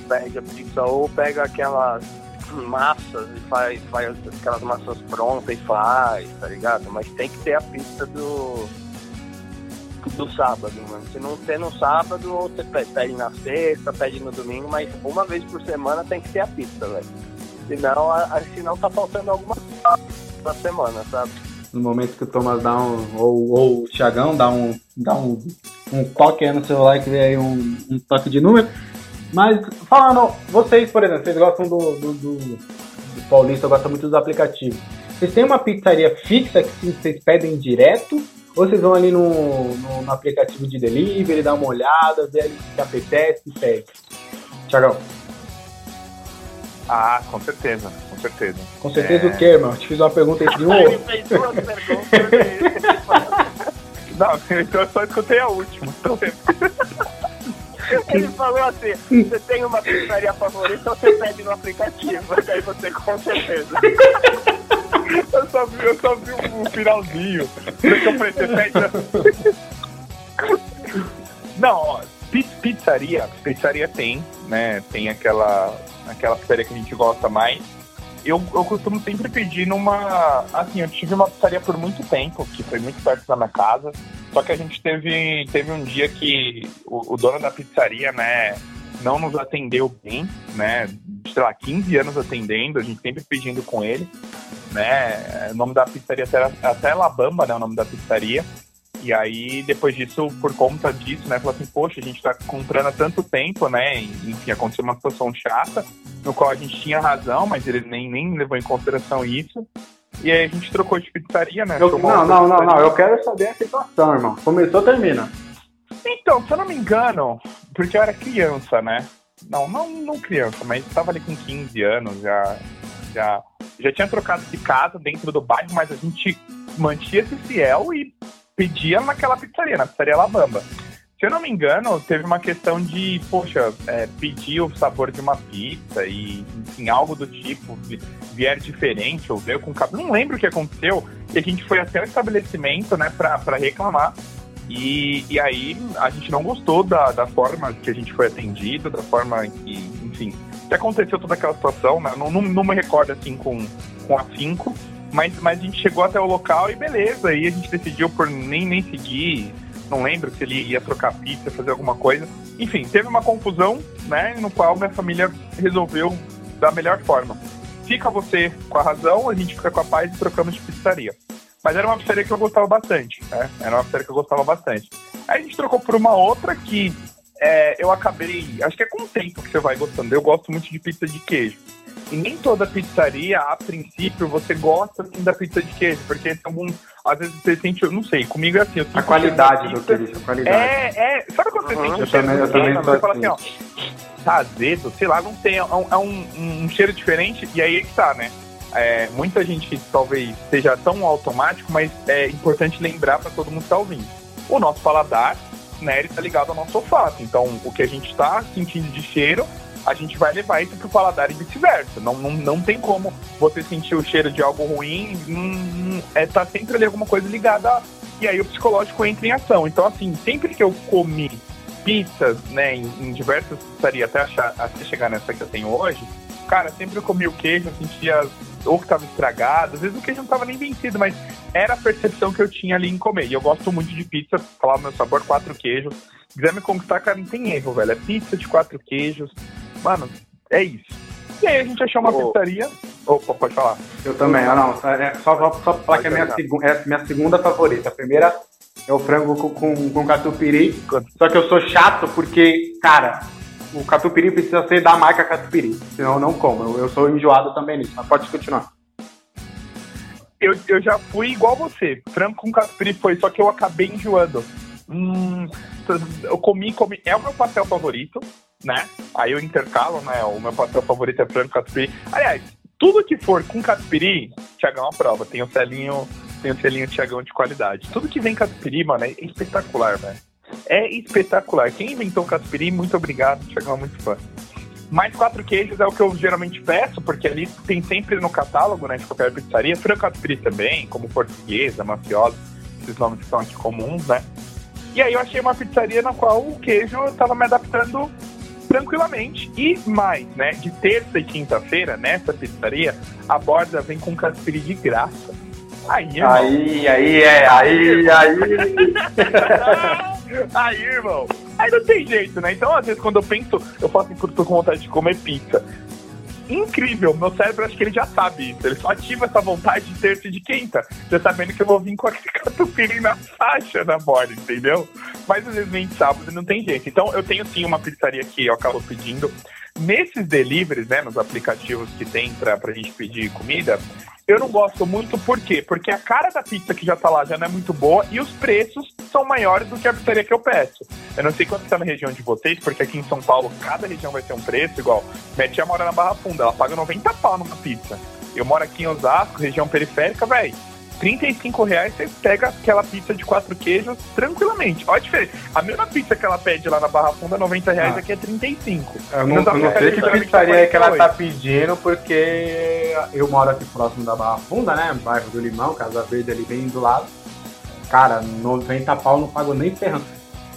pede a pizza ou pega aquelas massas e faz, faz aquelas massas prontas e faz, tá ligado? Mas tem que ter a pizza do do sábado, mano. Se não ter no sábado, ou você pede na sexta, pede no domingo, mas uma vez por semana tem que ter a pizza, velho. Senão, a, senão tá faltando alguma coisa na semana, sabe? No momento que o Thomas dá um. Ou, ou o Thiagão dá um. dá um, um toque no celular que vem aí um, um toque de número. Mas falando, vocês, por exemplo, vocês gostam do, do, do, do Paulista, gostam muito dos aplicativos. Vocês têm uma pizzaria fixa que vocês pedem direto? Ou vocês vão ali no, no, no aplicativo de delivery, dar uma olhada, ver o que apetece e pede? Tiagão. Ah, com certeza, com certeza. Com certeza é... o quê, irmão? Te fiz uma pergunta entre um Ele fez duas perguntas. Não, então eu só escutei a última. Ele falou assim: você tem uma pizzaria favorita ou você pede no aplicativo? Aí você com certeza. Eu só vi, eu só vi o finalzinho. Porque eu falei, você pede. Não, ó, pizzaria, pizzaria tem, né? Tem aquela, aquela pizzaria que a gente gosta mais. Eu, eu costumo sempre pedir numa. Assim, eu tive uma pizzaria por muito tempo, que foi muito perto da minha casa. Só que a gente teve, teve um dia que o, o dono da pizzaria, né, não nos atendeu bem, né? Sei lá, 15 anos atendendo, a gente sempre pedindo com ele, né? O nome da pizzaria até, até Labamba, né? O nome da pizzaria. E aí, depois disso, por conta disso, né, falou assim, poxa, a gente tá comprando há tanto tempo, né? enfim, aconteceu uma situação chata, no qual a gente tinha razão, mas ele nem, nem levou em consideração isso. E aí a gente trocou de pizzaria, né? Eu, não, não, não, não, eu quero saber a situação, irmão. Começou, termina. Então, se eu não me engano, porque eu era criança, né? Não, não, não criança, mas estava ali com 15 anos, já, já, já tinha trocado de casa dentro do bairro, mas a gente mantinha-se fiel e pedia naquela pizzaria, na pizzaria Alabama. Se eu não me engano, teve uma questão de, poxa, é, pedir o sabor de uma pizza e, enfim, algo do tipo, vier diferente ou veio com cabelo. Não lembro o que aconteceu, e a gente foi até o estabelecimento, né, pra, pra reclamar. E, e aí a gente não gostou da, da forma que a gente foi atendido, da forma que, enfim, que aconteceu toda aquela situação, né? Não, não, não me recordo assim com, com afinco, mas, mas a gente chegou até o local e beleza, aí a gente decidiu por nem, nem seguir, não lembro se ele ia trocar pizza, fazer alguma coisa. Enfim, teve uma confusão, né, no qual minha família resolveu da melhor forma. Fica você com a razão, a gente fica com a paz e trocamos de pizzaria. Mas era uma pizzaria que eu gostava bastante, né? Era uma pizzaria que eu gostava bastante. Aí a gente trocou por uma outra que é, eu acabei. Acho que é com o tempo que você vai gostando. Eu gosto muito de pizza de queijo. E nem toda pizzaria, a princípio, você gosta assim, da pizza de queijo, porque tem alguns. Às vezes você sente, eu não sei, comigo é assim. a qualidade do queijo, a qualidade. É, é. Sabe quando você uhum, sente o cheiro também, também Você fala assim, ó, tá azedo, sei lá, não tem, é um, é um, um cheiro diferente, e aí é que tá, né? É, muita gente talvez seja tão automático, mas é importante lembrar para todo mundo que está ouvindo. O nosso paladar, né, ele tá ligado ao nosso olfato. Então, o que a gente está sentindo de cheiro, a gente vai levar isso pro paladar e vice-versa. Não, não, não tem como você sentir o cheiro de algo ruim, hum, é, tá sempre ali alguma coisa ligada e aí o psicológico entra em ação. Então, assim, sempre que eu comi pizzas, né, em, em diversas pizzarias até, até chegar nessa que eu tenho hoje, cara, sempre eu comia o queijo, eu sentia ou que estava estragado, às vezes o queijo não estava nem vencido, mas era a percepção que eu tinha ali em comer. E eu gosto muito de pizza, falar o meu sabor, quatro queijos. Se quiser me conquistar, cara, não tem erro, velho. É pizza de quatro queijos. Mano, é isso. E aí a gente achou uma oh. pizzaria. Opa, pode falar. Eu também, ah, não. É, só, só, só falar que é minha, segu é minha segunda favorita. A primeira é o frango com, com, com catupiry. Só que eu sou chato porque, cara, o catupiry precisa ser da marca catupiry, senão eu não como. Eu, eu sou enjoado também nisso, mas pode continuar. Eu, eu já fui igual você. Frango com catupiry foi, só que eu acabei enjoando. Hum, eu comi, comi. É o meu pastel favorito, né? Aí eu intercalo, né? O meu pastel favorito é frango catupiry. Aliás, tudo que for com catupiry, Tiagão aprova. Tem o selinho, tem o selinho Tiagão de qualidade. Tudo que vem catupiry, mano, é espetacular, velho é espetacular. Quem inventou catupiry, muito obrigado, chegou muito fã. Mais quatro queijos é o que eu geralmente peço, porque ali tem sempre no catálogo, né, de qualquer pizzaria, frango catupiry também, como portuguesa, mafiosa, esses nomes que são aqui comuns, né. E aí eu achei uma pizzaria na qual o queijo eu tava me adaptando tranquilamente. E mais, né, de terça e quinta-feira, nessa pizzaria, a borda vem com catupiry de graça. Aí, irmão. aí, aí, é, aí, aí. Aí, irmão. Aí não tem jeito, né? Então, às vezes, quando eu penso, eu falo assim, tô com vontade de comer pizza. Incrível, meu cérebro acho que ele já sabe isso. Ele só ativa essa vontade de terça e de quinta. Já sabendo que eu vou vir com aquele catupiry na faixa na borda, entendeu? Mas às vezes vem sábado não tem jeito. Então eu tenho sim uma pizzaria que eu acabo pedindo. Nesses deliveries, né, nos aplicativos que tem pra, pra gente pedir comida, eu não gosto muito, por quê? Porque a cara da pizza que já tá lá já não é muito boa e os preços são maiores do que a pizzaria que eu peço. Eu não sei quanto está na região de vocês, porque aqui em São Paulo cada região vai ter um preço igual. Minha tia mora na Barra Funda, ela paga 90 pau numa pizza. Eu moro aqui em Osasco, região periférica, velho. 35 reais você pega aquela pizza de quatro queijos tranquilamente. Olha a diferença. A mesma pizza que ela pede lá na Barra Funda, 90 reais, ah. aqui é 35. Eu não, eu não sei que pizzaria é que ela tá pedindo, porque eu moro aqui próximo da Barra Funda, né? Bairro do Limão, Casa Verde ali bem do lado. Cara, 90 pau não pago nem ferrando.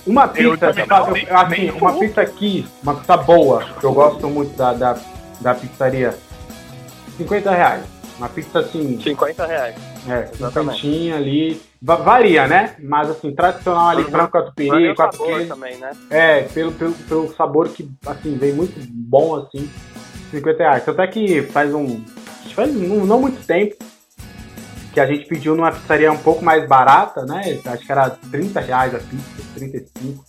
Uma pizza, eu eu, nem, assim, nem uma pizza aqui, uma pizza boa, que eu gosto muito da, da, da pizzaria, 50 reais. Uma pizza assim. 50 reais. É, cinquentinha ali. Varia, né? Mas assim, tradicional ali, uhum. frango catupiry, quatro queijos. também, né? É, pelo, pelo, pelo sabor que, assim, vem muito bom, assim, 50 reais. Tanto é que faz um. Faz não, não muito tempo que a gente pediu numa pizzaria um pouco mais barata, né? Acho que era 30 reais a pizza, 35.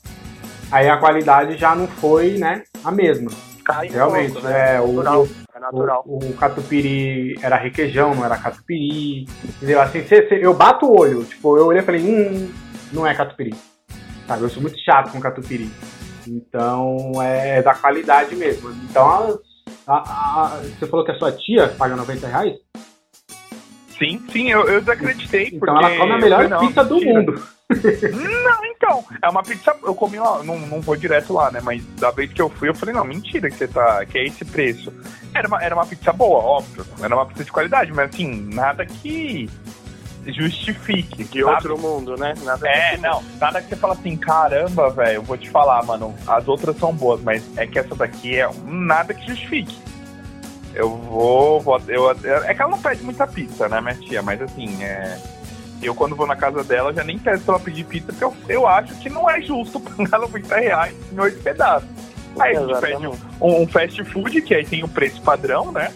Aí a qualidade já não foi, né, a mesma. Cai Realmente, ponto, né? é, o, natural, é natural. O, o, catupiry era requeijão, não era catupiry. Entendeu? Assim, cê, cê, eu bato o olho, tipo, eu olhei e falei, hum, não é catupiry. Sabe, eu sou muito chato com catupiry. Então, é, é da qualidade mesmo. Então, a, a, a, você falou que a sua tia paga 90 reais? Sim, sim, eu, eu desacreditei. Então porque ela come a melhor falei, pizza do mundo. Não, então, é uma pizza. Eu comi lá, não, não vou direto lá, né? Mas da vez que eu fui, eu falei, não, mentira que você tá. que é esse preço. Era uma, era uma pizza boa, óbvio. Era uma pizza de qualidade, mas assim, nada que justifique. De sabe? outro mundo, né? Nada é, não, nada que você fala assim, caramba, velho, eu vou te falar, mano, as outras são boas, mas é que essa daqui é nada que justifique. Eu vou, vou eu, é que ela não pede muita pizza, né, minha tia? Mas assim, é, eu quando vou na casa dela já nem peço pra ela pedir pizza, porque eu, eu acho que não é justo pagar 90 reais em oito pedaços. Aí a gente pede um, um, fast food, que aí tem o preço padrão, né?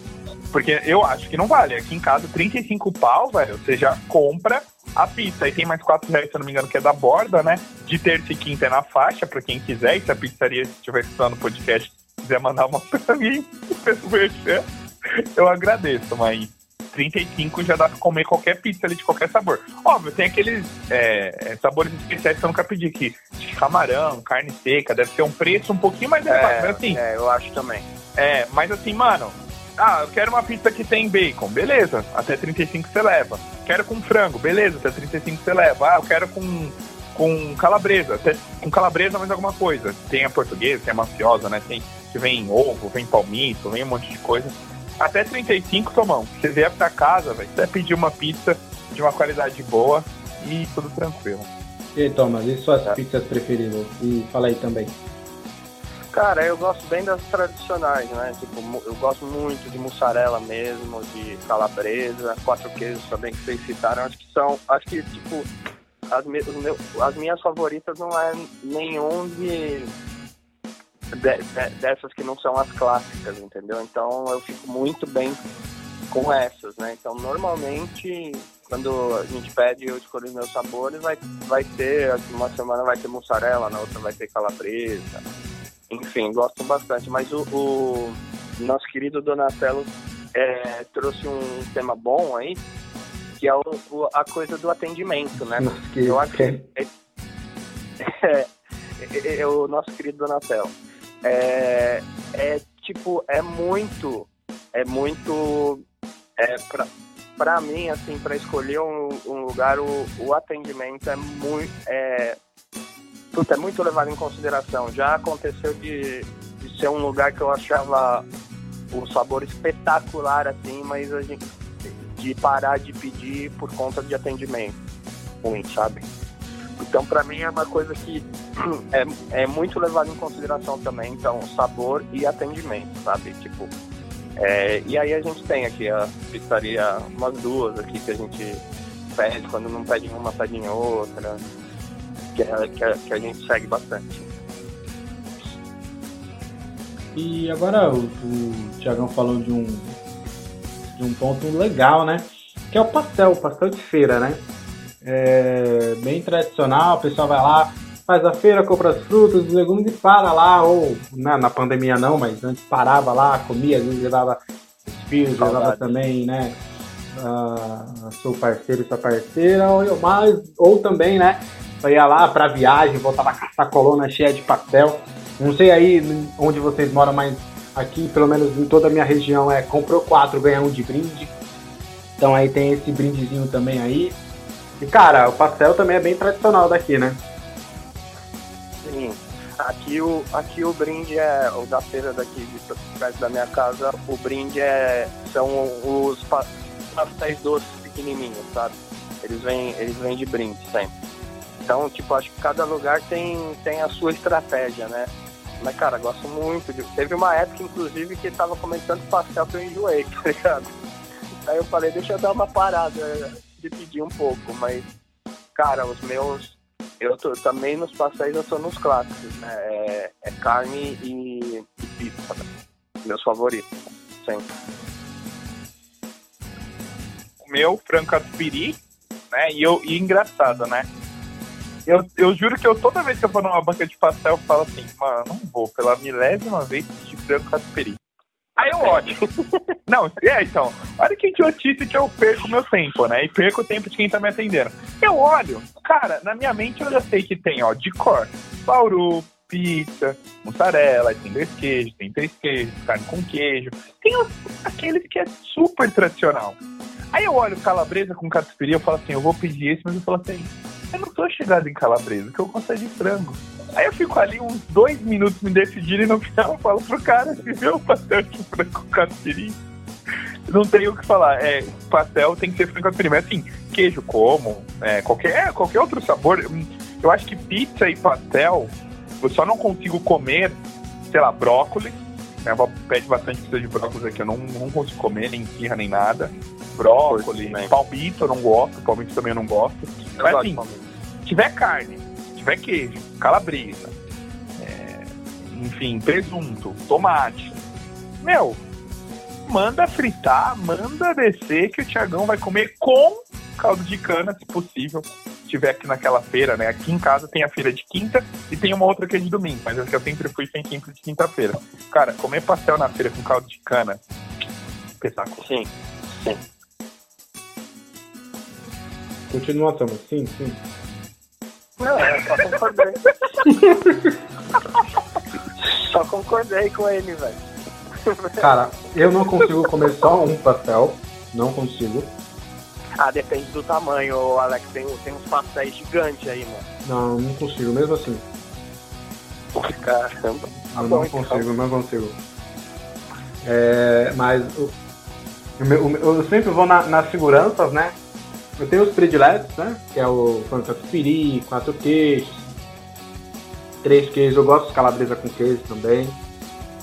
Porque eu acho que não vale. Aqui em casa, 35 pau, velho, você já compra a pizza. Aí tem mais 4 reais, se eu não me engano, que é da borda, né? De terça e quinta é na faixa, pra quem quiser. E se a pizzaria estiver escutando o podcast quiser mandar uma pra mim, eu agradeço, mas 35 já dá pra comer qualquer pizza ali de qualquer sabor. Óbvio, tem aqueles é, sabores especiais que eu nunca pedi aqui. De camarão, carne seca, deve ter um preço um pouquinho mais elevado, é, mas assim. É, eu acho também. É, mas assim, mano, ah, eu quero uma pizza que tem bacon, beleza, até 35 você leva. Quero com frango, beleza, até 35 você leva. Ah, eu quero com com calabresa, até com calabresa mais alguma coisa. Tem a portuguesa, tem a mafiosa, né? Tem que vem ovo, vem palmito, vem um monte de coisa. Até 35, Tomão. Você vier pra casa, velho, você pedir uma pizza de uma qualidade boa e tudo tranquilo. E aí, Thomas, e suas é. pizzas preferidas? E fala aí também. Cara, eu gosto bem das tradicionais, né? Tipo, eu gosto muito de mussarela mesmo, de calabresa, quatro queijos também que vocês citaram. Acho que são, acho que, tipo, as, as minhas favoritas não é nenhum de, de, de, dessas que não são as clássicas, entendeu? Então eu fico muito bem com essas, né? Então normalmente quando a gente pede eu escolho os meus sabores, vai, vai ter, uma semana vai ter mussarela, na outra vai ter calabresa. Enfim, gosto bastante. Mas o, o nosso querido Donatello é, trouxe um tema bom aí, que é o, o, a coisa do atendimento, né? Nossa, que, eu acho que é, é, é, é, o nosso querido Donatello. É, é tipo, é muito, é muito, é pra, pra mim, assim, para escolher um, um lugar, o, o, atendimento é muito, é, puta, é muito levado em consideração. Já aconteceu de, de ser um lugar que eu achava o sabor espetacular, assim, mas a gente de parar de pedir por conta de atendimento ruim, sabe? Então, para mim, é uma coisa que é, é muito levado em consideração também. Então, sabor e atendimento, sabe? Tipo, é, e aí a gente tem aqui a pizzaria, umas duas aqui que a gente pede, quando não pede uma, pede em outra, que, é, que, é, que a gente segue bastante. E agora o, o Tiagão falou de um de um ponto legal, né? Que é o pastel, o pastel de feira, né? É bem tradicional, o pessoal vai lá, faz a feira, compra as frutas, os legumes e para lá, ou né, na pandemia não, mas antes parava lá, comia, às vezes levava os filhos, Saudade. levava também, né? Uh, seu parceiro sua parceira, ou, mais, ou também, né? Ia lá pra viagem, voltava com a sacolona cheia de pastel. Não sei aí onde vocês moram, mas Aqui, pelo menos em toda a minha região, é comprou quatro, ganha um de brinde. Então aí tem esse brindezinho também aí. E cara, o pastel também é bem tradicional daqui, né? Sim. Aqui o, aqui o brinde é, o da feira daqui de perto da minha casa, o brinde é, são os pastéis doces pequenininhos, sabe? Eles vêm, eles vêm de brinde sempre. Então, tipo, acho que cada lugar tem, tem a sua estratégia, né? Mas, cara, gosto muito de. Teve uma época, inclusive, que tava comentando pastel que eu enjoei, tá ligado? Aí eu falei, deixa eu dar uma parada de pedir um pouco, mas, cara, os meus. Eu tô, também nos pastéis eu tô nos clássicos, né? É, é carne e, e pizza, né? Meus favoritos, sempre. O meu, frango catupiry, né? E, eu, e engraçado, né? Eu, eu juro que eu toda vez que eu vou numa banca de pastel, eu falo assim, mano, não vou pela milésima vez de frango catupiry. Aí eu olho. Não, é, então, olha que idiotice que eu perco meu tempo, né? E perco o tempo de quem tá me atendendo. Eu olho, cara, na minha mente eu já sei que tem, ó, de cor, bauru, pizza, mussarela, tem dois queijos, tem três queijos, carne com queijo. Tem os, aqueles que é super tradicional. Aí eu olho calabresa com catupiry, eu falo assim, eu vou pedir esse, mas eu falo assim, eu não tô chegado em calabresa, que eu gosto é de frango. Aí eu fico ali uns dois minutos me decidindo e no final eu falo pro cara, se vê o pastel de frango com não tem o que falar. É, pastel tem que ser frango catupiry, mas assim, queijo como, é, qualquer, qualquer outro sabor. Eu acho que pizza e pastel, eu só não consigo comer, sei lá, brócolis. Minha avó pede bastante pizza de brócolis aqui, eu não, não consigo comer, nem firra, nem nada. Brócolis, palmito eu não gosto, palmito também eu não gosto. Eu mas assim, tiver carne, tiver queijo, calabresa, é, enfim, presunto, tomate, meu, manda fritar, manda descer que o Tiagão vai comer com caldo de cana, se possível. Se tiver aqui naquela feira, né? Aqui em casa tem a feira de quinta e tem uma outra que é de domingo, mas eu sempre fui sem sempre de quinta-feira. Cara, comer pastel na feira com caldo de cana, espetáculo. Sim, sim. Continua, Thomas. Sim, sim. Não, é, só concordei. só concordei com ele, velho. Cara, eu não consigo comer só um pastel. Não consigo. Ah, depende do tamanho, Alex. Tem, tem uns pastéis gigantes aí, mano. Não, não consigo, mesmo assim. Caramba. Eu não então. consigo, não consigo. É, mas o, o, eu sempre vou na, nas seguranças, né? Eu tenho os prediletos, né? Que é o frango catupiry, quatro queijos, três queijos. Eu gosto de calabresa com queijo também.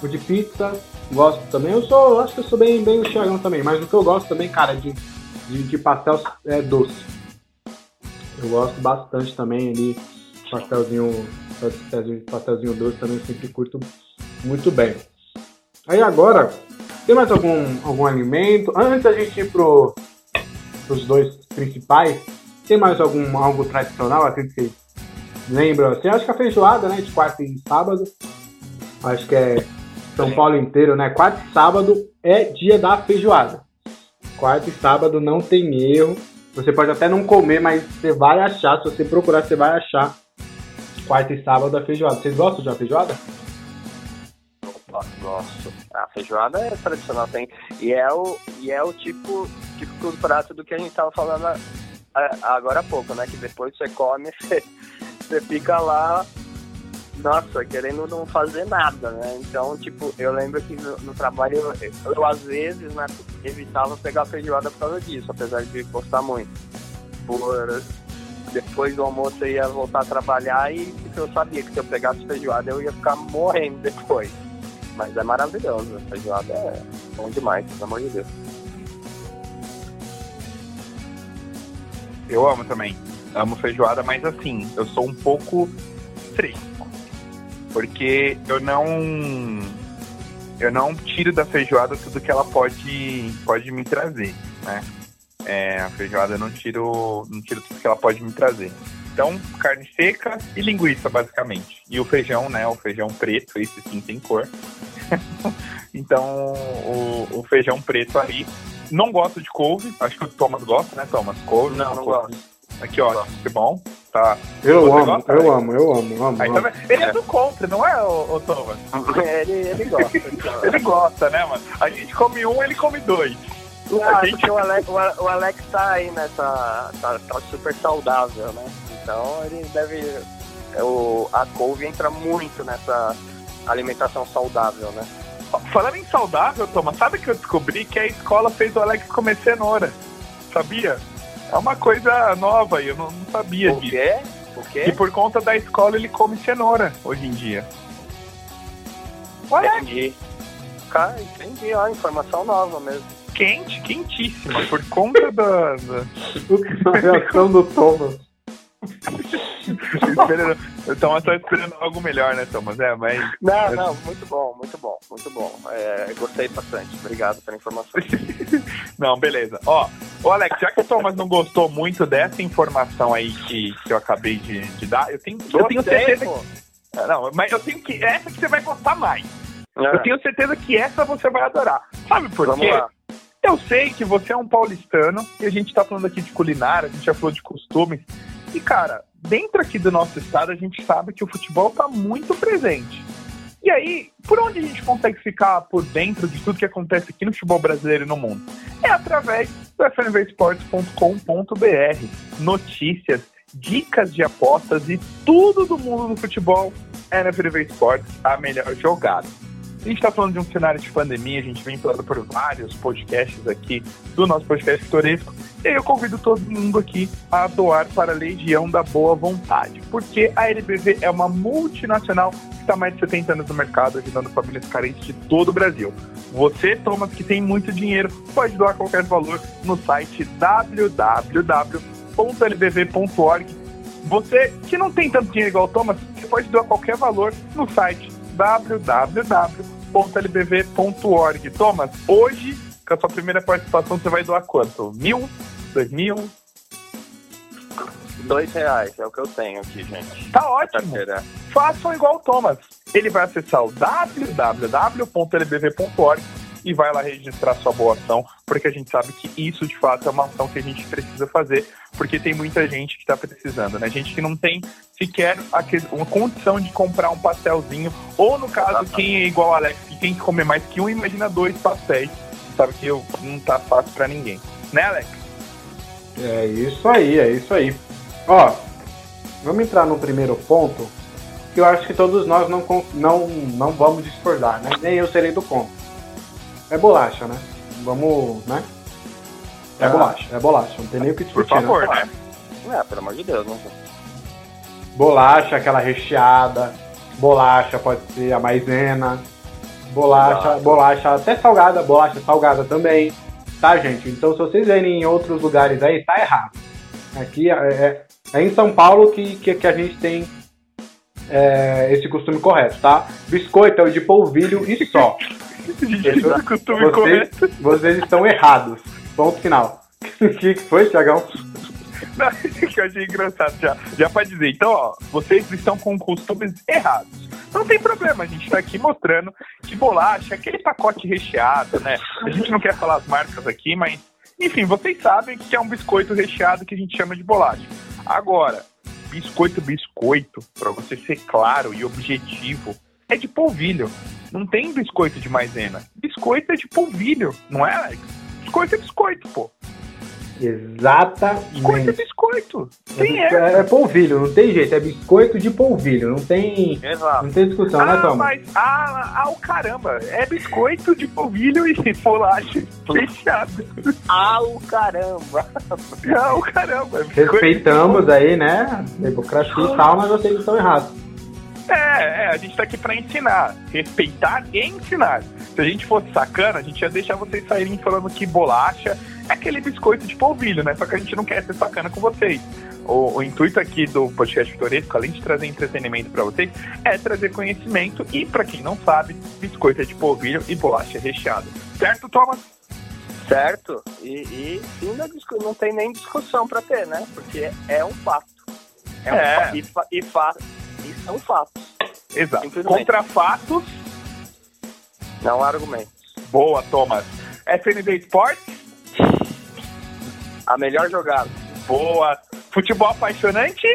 O de pizza, gosto também. Eu sou, eu acho que eu sou bem, bem o Thiagão também. Mas o que eu gosto também, cara, de, de, de pastel é doce. Eu gosto bastante também ali, pastelzinho, pastelzinho, pastelzinho doce também sempre curto muito bem. Aí agora, tem mais algum, algum alimento? Antes da gente ir pro, os dois principais. Tem mais algum algo tradicional aqui que vocês lembram? Assim, acho que a feijoada, né? De quarta e sábado. Acho que é São Paulo inteiro, né? Quarta e sábado é dia da feijoada. Quarta e sábado não tem erro. Você pode até não comer, mas você vai achar. Se você procurar, você vai achar. Quarta e sábado a feijoada. Vocês gostam de uma feijoada? Gosto. A feijoada é tradicional, tem. E é o, e é o tipo, tipo do prato do que a gente tava falando agora há pouco, né? Que depois você come, você, você fica lá, nossa, querendo não fazer nada, né? Então, tipo, eu lembro que no, no trabalho eu, eu, às vezes, né, evitava pegar feijoada por causa disso, apesar de gostar muito. Por, depois do almoço eu ia voltar a trabalhar e eu sabia que se eu pegasse feijoada eu ia ficar morrendo depois. Mas é maravilhoso. Feijoada é bom demais, pelo amor de Deus. Eu amo também. Amo feijoada, mas assim, eu sou um pouco fresco. Porque eu não. Eu não tiro da feijoada tudo que ela pode, pode me trazer, né? É, a feijoada eu não tiro, não tiro tudo que ela pode me trazer. Então, carne seca e linguiça, basicamente. E o feijão, né? O feijão preto, esse sim tem cor. então, o, o, feijão preto ali. Não gosto de couve. Acho que o Thomas gosta, né, Thomas? Couve. Não, não gosto. Aqui, ó, que bom. Tá. Eu amo, gosta, eu amo, eu amo, amo, Aí, amo. Ele é do contra, não é, o, o Thomas? ele, ele gosta. ele gosta, né, mano? A gente come um, ele come dois. Ah, gente... o, Alex, o Alex tá aí nessa. Tá, tá super saudável, né? Então ele deve. o, a couve entra muito nessa alimentação saudável, né? Falando em saudável, Thomas, sabe que eu descobri que a escola fez o Alex comer cenoura? Sabia? É uma coisa nova e eu não, não sabia o disso. Quê? O quê? E por conta da escola ele come cenoura hoje em dia. Olha, Entendi. Cara, entendi, ó, informação nova mesmo. quente, quentíssima, por conta da. da... A reação do Thomas. o Thomas tá esperando algo melhor, né, Thomas? É, mas. Não, não, muito bom, muito bom, muito bom. É, gostei bastante. Obrigado pela informação. Não, beleza. Ó, ô Alex, já que o Thomas não gostou muito dessa informação aí que, que eu acabei de, de dar, eu tenho, eu tenho certeza que. Não, mas eu tenho que. Essa que você vai gostar mais. É, Eu tenho certeza que essa você vai adorar. Sabe por Vamos quê? lá. Eu sei que você é um paulistano e a gente tá falando aqui de culinária, a gente já falou de costumes. E, cara, dentro aqui do nosso estado, a gente sabe que o futebol tá muito presente. E aí, por onde a gente consegue ficar por dentro de tudo que acontece aqui no futebol brasileiro e no mundo? É através do fnvesports.com.br. Notícias, dicas de apostas e tudo do mundo do futebol é na FNV Esportes, a melhor jogada. A gente está falando de um cenário de pandemia, a gente vem falando por vários podcasts aqui do nosso podcast Pitoresco, e aí eu convido todo mundo aqui a doar para a Legião da Boa Vontade, porque a LBV é uma multinacional que está mais de 70 anos no mercado, ajudando famílias carentes de todo o Brasil. Você, Thomas, que tem muito dinheiro, pode doar qualquer valor no site www.lbv.org. Você que não tem tanto dinheiro igual o Thomas, você pode doar qualquer valor no site www.lbv.org. Thomas, hoje, com a sua primeira participação, você vai doar quanto? Mil? Dois mil? Dois reais é o que eu tenho aqui, gente. Tá ótimo. Façam igual o Thomas. Ele vai acessar o www.lbv.org e vai lá registrar sua boa ação, porque a gente sabe que isso de fato é uma ação que a gente precisa fazer, porque tem muita gente que está precisando, né? Gente que não tem sequer uma condição de comprar um pastelzinho, ou no caso, quem é igual o Alex, que tem que comer mais que um, imagina dois pastéis. Sabe que eu- não tá fácil pra ninguém. Né, Alex? É isso aí, é isso aí. Ó, vamos entrar no primeiro ponto, que eu acho que todos nós não, não, não vamos discordar, né? Nem eu serei do contra. É bolacha, né? Vamos, né? É Ah. bolacha, é bolacha, não tem nem o que Por discutir, favor, né? né? É, pelo amor de Deus, né? Bolacha, aquela recheada, bolacha pode ser a maisena, bolacha, Exato. bolacha até salgada, bolacha salgada também, tá, gente? Então, se vocês verem em outros lugares aí, tá errado. Aqui é, é- é em São Paulo que, que, que a gente tem é, esse costume correto, tá? Biscoito é o de polvilho e só. Gente, Vocês, estão errados. Ponto final. O que foi, Tiagão? Não, que eu achei engraçado já. Já pra dizer, então, ó, vocês estão com costumes errados. Não tem problema, a gente tá aqui mostrando que bolacha, aquele pacote recheado, né? A gente não quer falar as marcas aqui, mas, enfim, vocês sabem que é um biscoito recheado que a gente chama de bolacha. Agora, biscoito, biscoito, pra você ser claro e objetivo, é de polvilho. Não tem biscoito de maisena. Biscoito é de polvilho, não é, Alex? Biscoito é biscoito, pô. Biscoito é Exatamente. biscoito. Tem é. É, é polvilho, não tem jeito, é biscoito de polvilho, não tem, Exato. não tem discussão, né, Ah, Thomas? mas, ah, ah, o caramba, é biscoito de polvilho e bolacha recheado. Ah, o caramba! Ah, o caramba. é Respeitamos aí, né, democracia e tal, mas vocês estão errados. É, é, a gente tá aqui pra ensinar. Respeitar e ensinar. Se a gente fosse sacana, a gente ia deixar vocês saírem falando que bolacha é aquele biscoito de polvilho, né? Só que a gente não quer ser sacana com vocês. O, o intuito aqui do podcast Vitoresco, além de trazer entretenimento pra vocês, é trazer conhecimento e, pra quem não sabe, biscoito é de polvilho e bolacha recheada. Certo, Thomas? Certo? E, e não, tem nem discussão pra ter, né? Porque é um fato. É, um É. fa- e, fa- e, fa- e são fatos, Exato. Contra fatos, não argumentos. boa, Thomas. FNB Esportes, A melhor jogada. boa. Futebol apaixonante,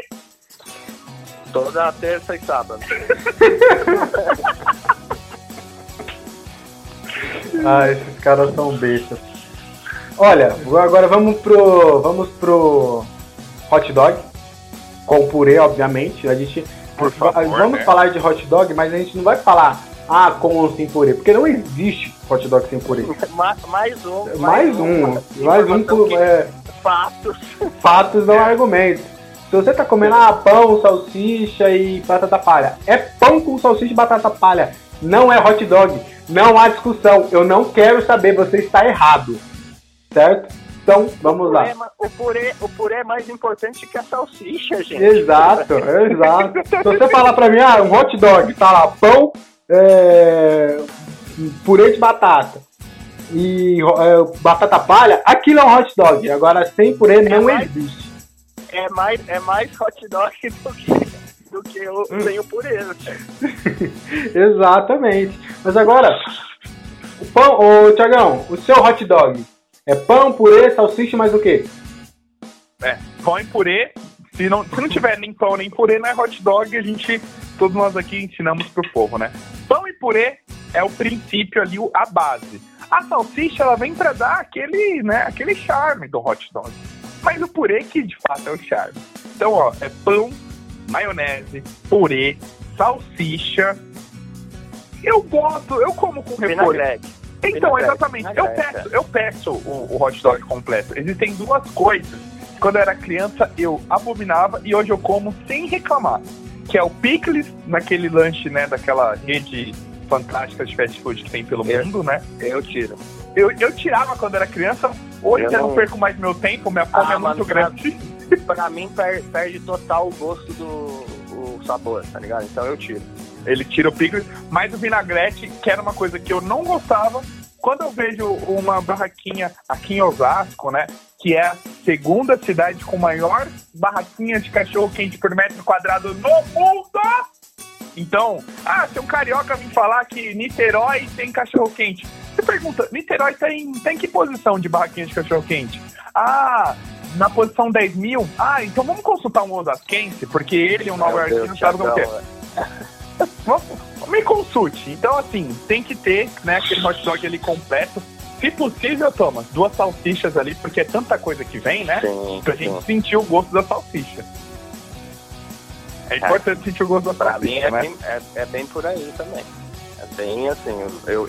Toda terça e sábado. Ah, esses caras são bestas. Olha, agora vamos pro. Vamos pro hot dog. Com purê, obviamente. A gente, Por favor, Vamos né? falar de hot dog, mas a gente não vai falar ah, com ou sem purê, porque não existe hot dog sem purê. Ma- mais um. Mais um, mais um informação que- é, Fatos. fatos não argumentos. Se você tá comendo ah, pão, salsicha e batata palha, é pão com salsicha e batata palha. Não é hot dog. Não há discussão. Eu não quero saber, você está errado. Certo? Então, vamos o lá. é o, purê, o purê é mais importante que a salsicha, gente. Exato, exato. Se você falar pra mim, ah, um hot dog, tá lá, pão, é, purê de batata e é, batata palha, aquilo é um hot dog. Agora, sem purê não mais- existe. É mais, é mais hot dog do que, do que o, Hum. sem o purê. né? Exatamente. Mas agora, o pão, ô Tiagão, o seu hot dog é pão, purê, salsicha, mais o quê? É, pão e purê. Se não, se não tiver nem pão nem purê, não é hot dog, a gente, todos nós aqui ensinamos pro povo, né? Pão e purê é o princípio ali, a base. A salsicha, ela vem pra dar aquele, né, aquele charme do hot dog. Mas o purê que de fato é o charme. Então, ó, é pão, maionese, purê, salsicha. Eu gosto, eu como com repolho. Vinagrete. Então, exatamente. Eu Vinagrete, peço, eu peço o, o hot dog completo. Existem duas coisas. Quando eu era criança, eu abominava e hoje eu como sem reclamar. Que é o picles, naquele lanche, né, daquela rede fantástica de fast food que tem pelo Eu- mundo, né? Eu tiro. Eu, eu tirava quando era criança, hoje Eu eu não não- perco mais meu tempo, minha fome Ah, é muito mano, pra- grande. Pra mim, per- perde total o gosto do o sabor, tá ligado? Então eu tiro. Ele tira o picles, mas o vinagrete, que era uma coisa que eu não gostava, quando eu vejo uma barraquinha aqui em Osasco, né? Que é a segunda cidade com maior barraquinha de cachorro quente por metro quadrado no mundo. Então, ah, se um carioca vir falar que Niterói tem cachorro quente. Você pergunta, Niterói tem, tem que posição de barraquinha de cachorro quente? Ah, na posição 10 mil? Ah, então vamos consultar um osasquense, porque ele, um nova artista, sabe como que é. Me consulte. Então, assim, tem que ter né, aquele hot dog ali completo. Se possível, Thomas, duas salsichas ali, porque é tanta coisa que vem, né? Sim, Pra sim. gente sentir o gosto da salsicha. É importante sentir o gosto da salsicha, é né? bem, é, é bem por aí também. É bem assim, eu,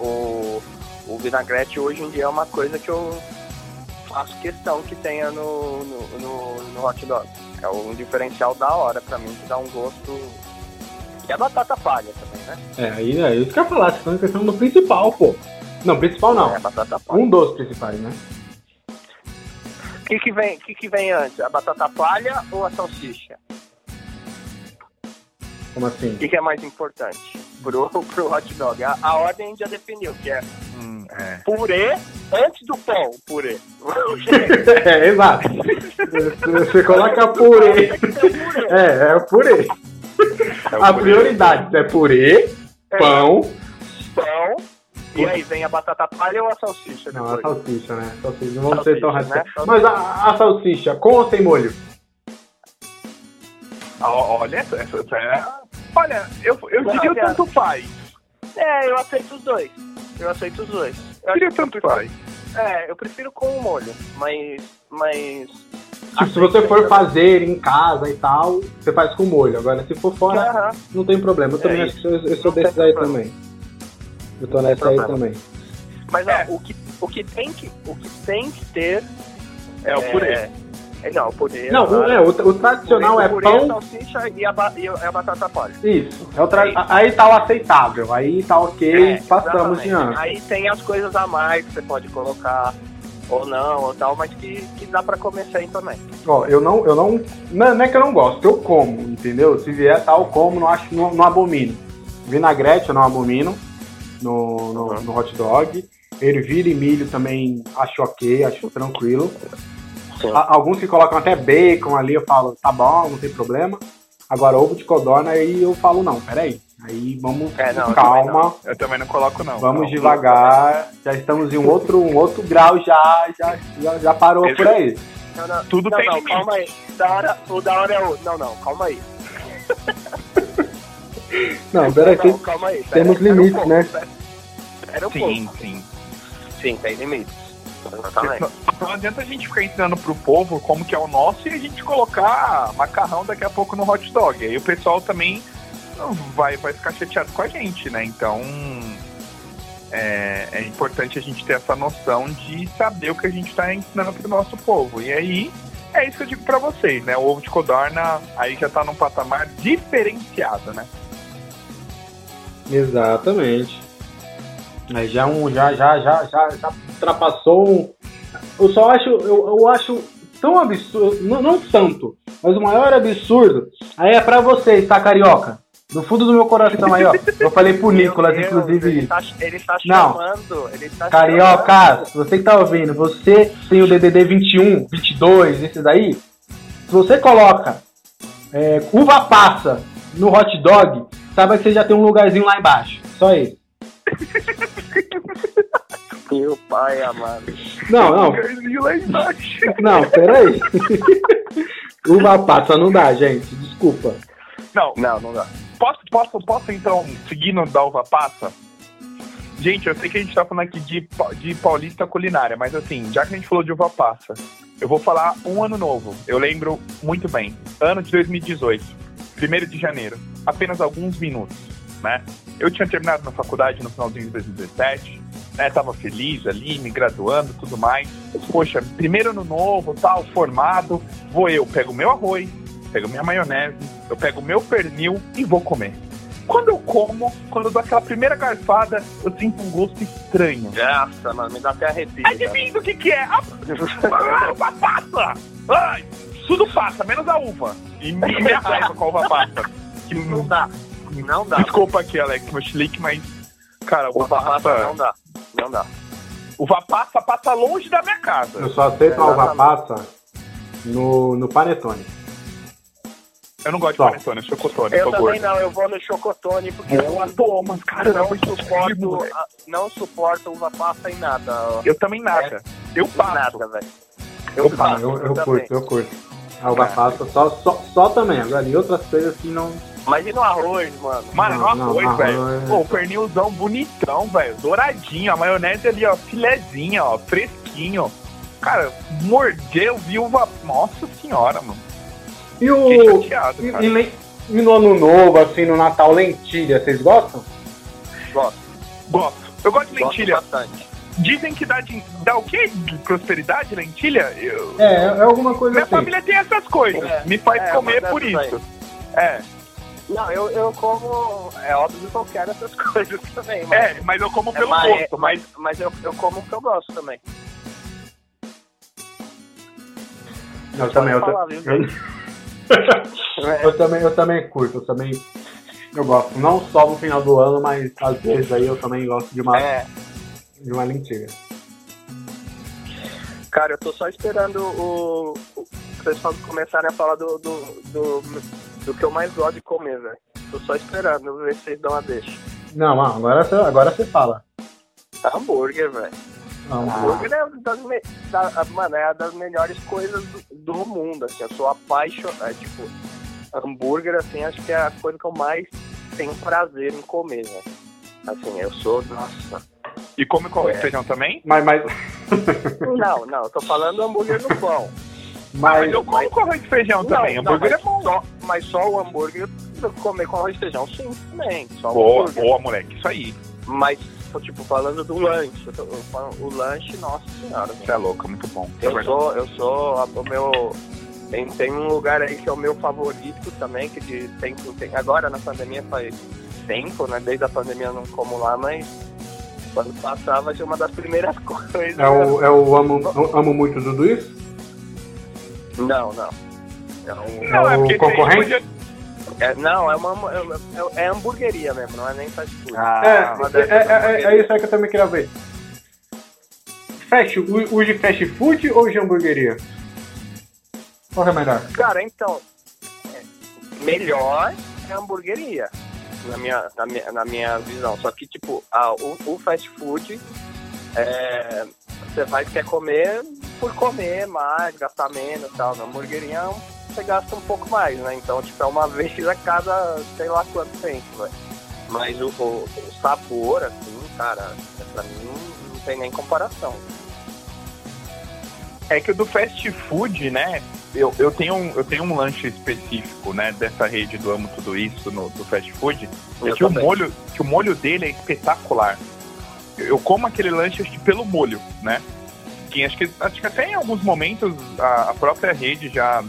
o, o vinagrete hoje em dia é uma coisa que eu faço questão que tenha no, no, no, no hot dog. É um diferencial da hora pra mim, que dá um gosto. E a batata palha também, né? É, aí é isso que eu ia falar, você tá na questão do principal, pô. Não, principal não. É a batata palha. Um dos principais, né? O que, que, vem, que, que vem antes? A batata palha ou a salsicha? Como assim? O que, que é mais importante pro, pro hot dog? A, a ordem a gente já definiu, que é Hum, é. purê antes do pão, purê. é, exato. Você coloca purê. É, é o purê. É o A prioridade é purê, pão. pão. E aí vem a batata palha ou a salsicha Não, a depois? salsicha, né? Salsicha, não vamos ser tão Salsicha, né? radicais. Mas a, a salsicha, com ou sem molho? Olha, essa, essa, essa é... Olha, eu, eu diria Olha. tanto faz. É, eu aceito os dois. Eu aceito os dois. Eu diria tanto faz. É, eu prefiro com o molho, mas. Mas. Tipo, se você for fazer em casa e tal, você faz com molho. Agora, se for fora, Aham. não tem problema. Eu também É acho que eu, eu sou desses aí problema. também. Eu tô nessa aí também. Mas É. o, que, o, que tem que, o que tem que ter. É o purê. É, é, não, o purê. Não, o, é, o, o tradicional Purê, é purê, a pão. salsicha e a, ba- e a batata palha. Isso. É o tra... É isso. Aí tá o aceitável. Aí tá ok, É, passamos exatamente. diante. Aí tem as coisas a mais que você pode colocar, ou não, ou tal, mas que, que dá pra comer sem também. Ó, eu não, eu não. Não não é que eu não gosto, eu como, entendeu? Se vier tal, como, não acho, não, não abomino. Vinagrete eu não abomino no, no, no hot dog. Ervilha e milho também acho ok, acho tranquilo. A- alguns que colocam até bacon ali, eu falo, tá bom, não tem problema. Agora, ovo de codorna, aí eu falo, não, peraí. Aí vamos É, não, com eu também calma, Eu também não coloco, não. vamos Não. devagar. Já estamos em um outro, um outro grau, já, já, já, já parou Esse- por aí. Não, não, Tudo não, tem não, limite. calma aí. Da hora, o da hora é o. Não, não, calma aí. Não, peraí, Não, calma aí. pera- temos pera um limites, pouco, né? pera- Pera um Sim, pouco. sim. Sim, tem limites. Exatamente. Não, não adianta a gente ficar ensinando pro povo como que é o nosso e a gente colocar macarrão daqui a pouco no hot dog. Aí o pessoal também vai, vai ficar chateado com a gente, né? Então é, é importante a gente ter essa noção de saber o que a gente está ensinando pro nosso povo. E aí é isso que eu digo pra vocês, né? O ovo de codorna aí já tá num patamar diferenciado, né? Exatamente. Mas já um já já já já, já ultrapassou um. Eu só acho eu, eu acho tão absurdo, não, não tanto, mas o maior absurdo aí é pra vocês, tá carioca? No fundo do meu coração aí, ó. Eu falei pro Nicolas, Deus, inclusive. Ele tá, ele tá Não. chamando. Ele tá Carioca, você que tá ouvindo, você tem o DDD 21, 22, esse daí. Se você coloca é, uva passa no hot dog, saiba que você já tem um lugarzinho lá embaixo. Só isso. Meu pai amado. Não, não, Lugarzinho lá embaixo. não, peraí. uva passa não dá, gente. Desculpa. Não, Não, não dá. Posso, posso, posso então, seguindo da uva passa? Gente, eu sei que a gente tá falando aqui de, de paulista culinária, mas assim, já que a gente falou de uva passa, eu vou falar um ano novo. Eu lembro muito bem. Ano de 2018, 1 de janeiro. Apenas alguns minutos, né? Eu tinha terminado na faculdade no finalzinho de 2017, né? Tava feliz ali, me graduando, tudo mais. Poxa, primeiro ano novo, tal, formado. Vou eu, pego meu arroz, pego minha maionese, eu pego meu pernil e vou comer. Quando eu como, quando eu dou aquela primeira garfada, eu sinto um gosto estranho. Nossa, mano, me dá até arrepio. Adivinha do que que é? A a uva passa! Ai, tudo passa, menos a uva. E me- minha raiva com a uva passa. Que Não dá. Não dá. Desculpa aqui, Alex, meu chilique, mas... Cara, uva Uva passa passa... não dá. Não dá. Uva passa passa longe da minha Eu casa. só aceito a uva passa no, no panetone. Eu não gosto de Só. panetone, eu sou cotone, Eu também gordo. não, eu vou no chocotone porque eu Pô, mas cara, não não suporto, a- não suporto uva passa em nada. ó. Eu também nada. Eu passo. Nada, velho. Eu, passo, eu, eu também. curto, eu curto. A uva passa só, só, só também. Agora, em outras coisas assim não. Mas e no arroz, mano? Mano, Não, no não, arroz, velho. Pô, o pernilzão bonitão, velho. Douradinho. A maionese ali, ó, filezinha, ó, fresquinho. Cara, mordeu, viu uma. Nossa senhora, mano. E o. chateado, E, e e no ano novo, assim, no Natal, lentilha, vocês gostam? Gosto. Gosto. Eu gosto de Gosto lentilha. bastante. Dizem que dá, de, dá o quê? De prosperidade, lentilha? Eu- É, é alguma coisa Minha assim. família tem essas coisas. É, Me faz é, comer por essas isso. É, Não, eu, eu como. É óbvio que eu quero essas coisas também, mas. é, mas eu como é, pelo mas, gosto. Mas mas, mas eu, eu como o que eu gosto também. Eu também, eu, Pode ta- falar, viu? eu, É, eu também, eu também curto, eu também. Eu gosto. Não só no final do ano, mas às vezes aí eu também gosto de uma, é. de uma lentilha. Cara, eu tô só esperando o. o só começarem a falar do, do, do, do que eu mais gosto de comer, velho. Tô só esperando ver se vocês dão a deixa. Não, agora você, agora você fala. Hambúrguer, velho. Não, Hambúrguer é, das me, da, mano, é uma das melhores coisas do, do mundo, assim. Eu sou apaixonado. É, tipo, hambúrguer, assim, acho que é a coisa que eu mais tenho prazer em comer, velho. Assim, eu sou. Nossa. e come com arroz É. feijão também? Mas, mas, Não, não, eu tô falando hambúrguer no pão. Mas mas, eu como com arroz e feijão também. Não, não, hambúrguer mas, é bom. só, mas só o hambúrguer eu comer com arroz e feijão, sim, também. Só Boa, hambúrguer. boa, moleque. Isso aí. Mas, tipo, falando do lanche, eu tô- eu falo- o lanche, nossa senhora. Você é louco, muito bom. É Eu sou, eu sou a- o meu. Tem, tem um lugar aí que é o meu favorito também, que de tempo tem. Agora na pandemia faz tempo, né? Desde a pandemia eu não como lá, mas quando passar vai ser uma das primeiras coisas. é o, é o amo, eu amo muito Dudu isso? Não, não. É, um- Não, é o porque concorrente? É- não, é uma é, é hamburgueria mesmo, não é nem fast food. Ah, é, é, é, é isso aí que eu também queria ver. Fast, de fast food ou de hamburgueria? Qual que é melhor? Cara, então, é, melhor é a hamburgueria, na minha, na, minha, na minha visão. Só que, tipo, ah, o, o fast food, é, você vai quer comer por comer mais, gastar menos e tal. Na hamburgueria você gasta um pouco mais, né? Então, tipo, é uma vez a cada sei lá quanto tempo, velho. Mas o, o, o sabor, assim, cara, pra mim não tem nem comparação. É que o do fast food, né? Eu, eu, tenho um, eu tenho um lanche específico, né? Dessa rede do Amo Tudo Isso, no, do fast food. É que o, molho, que o molho dele é espetacular. Eu, eu como aquele lanche acho que pelo molho, né? Que acho que, acho que até em alguns momentos a, a própria rede já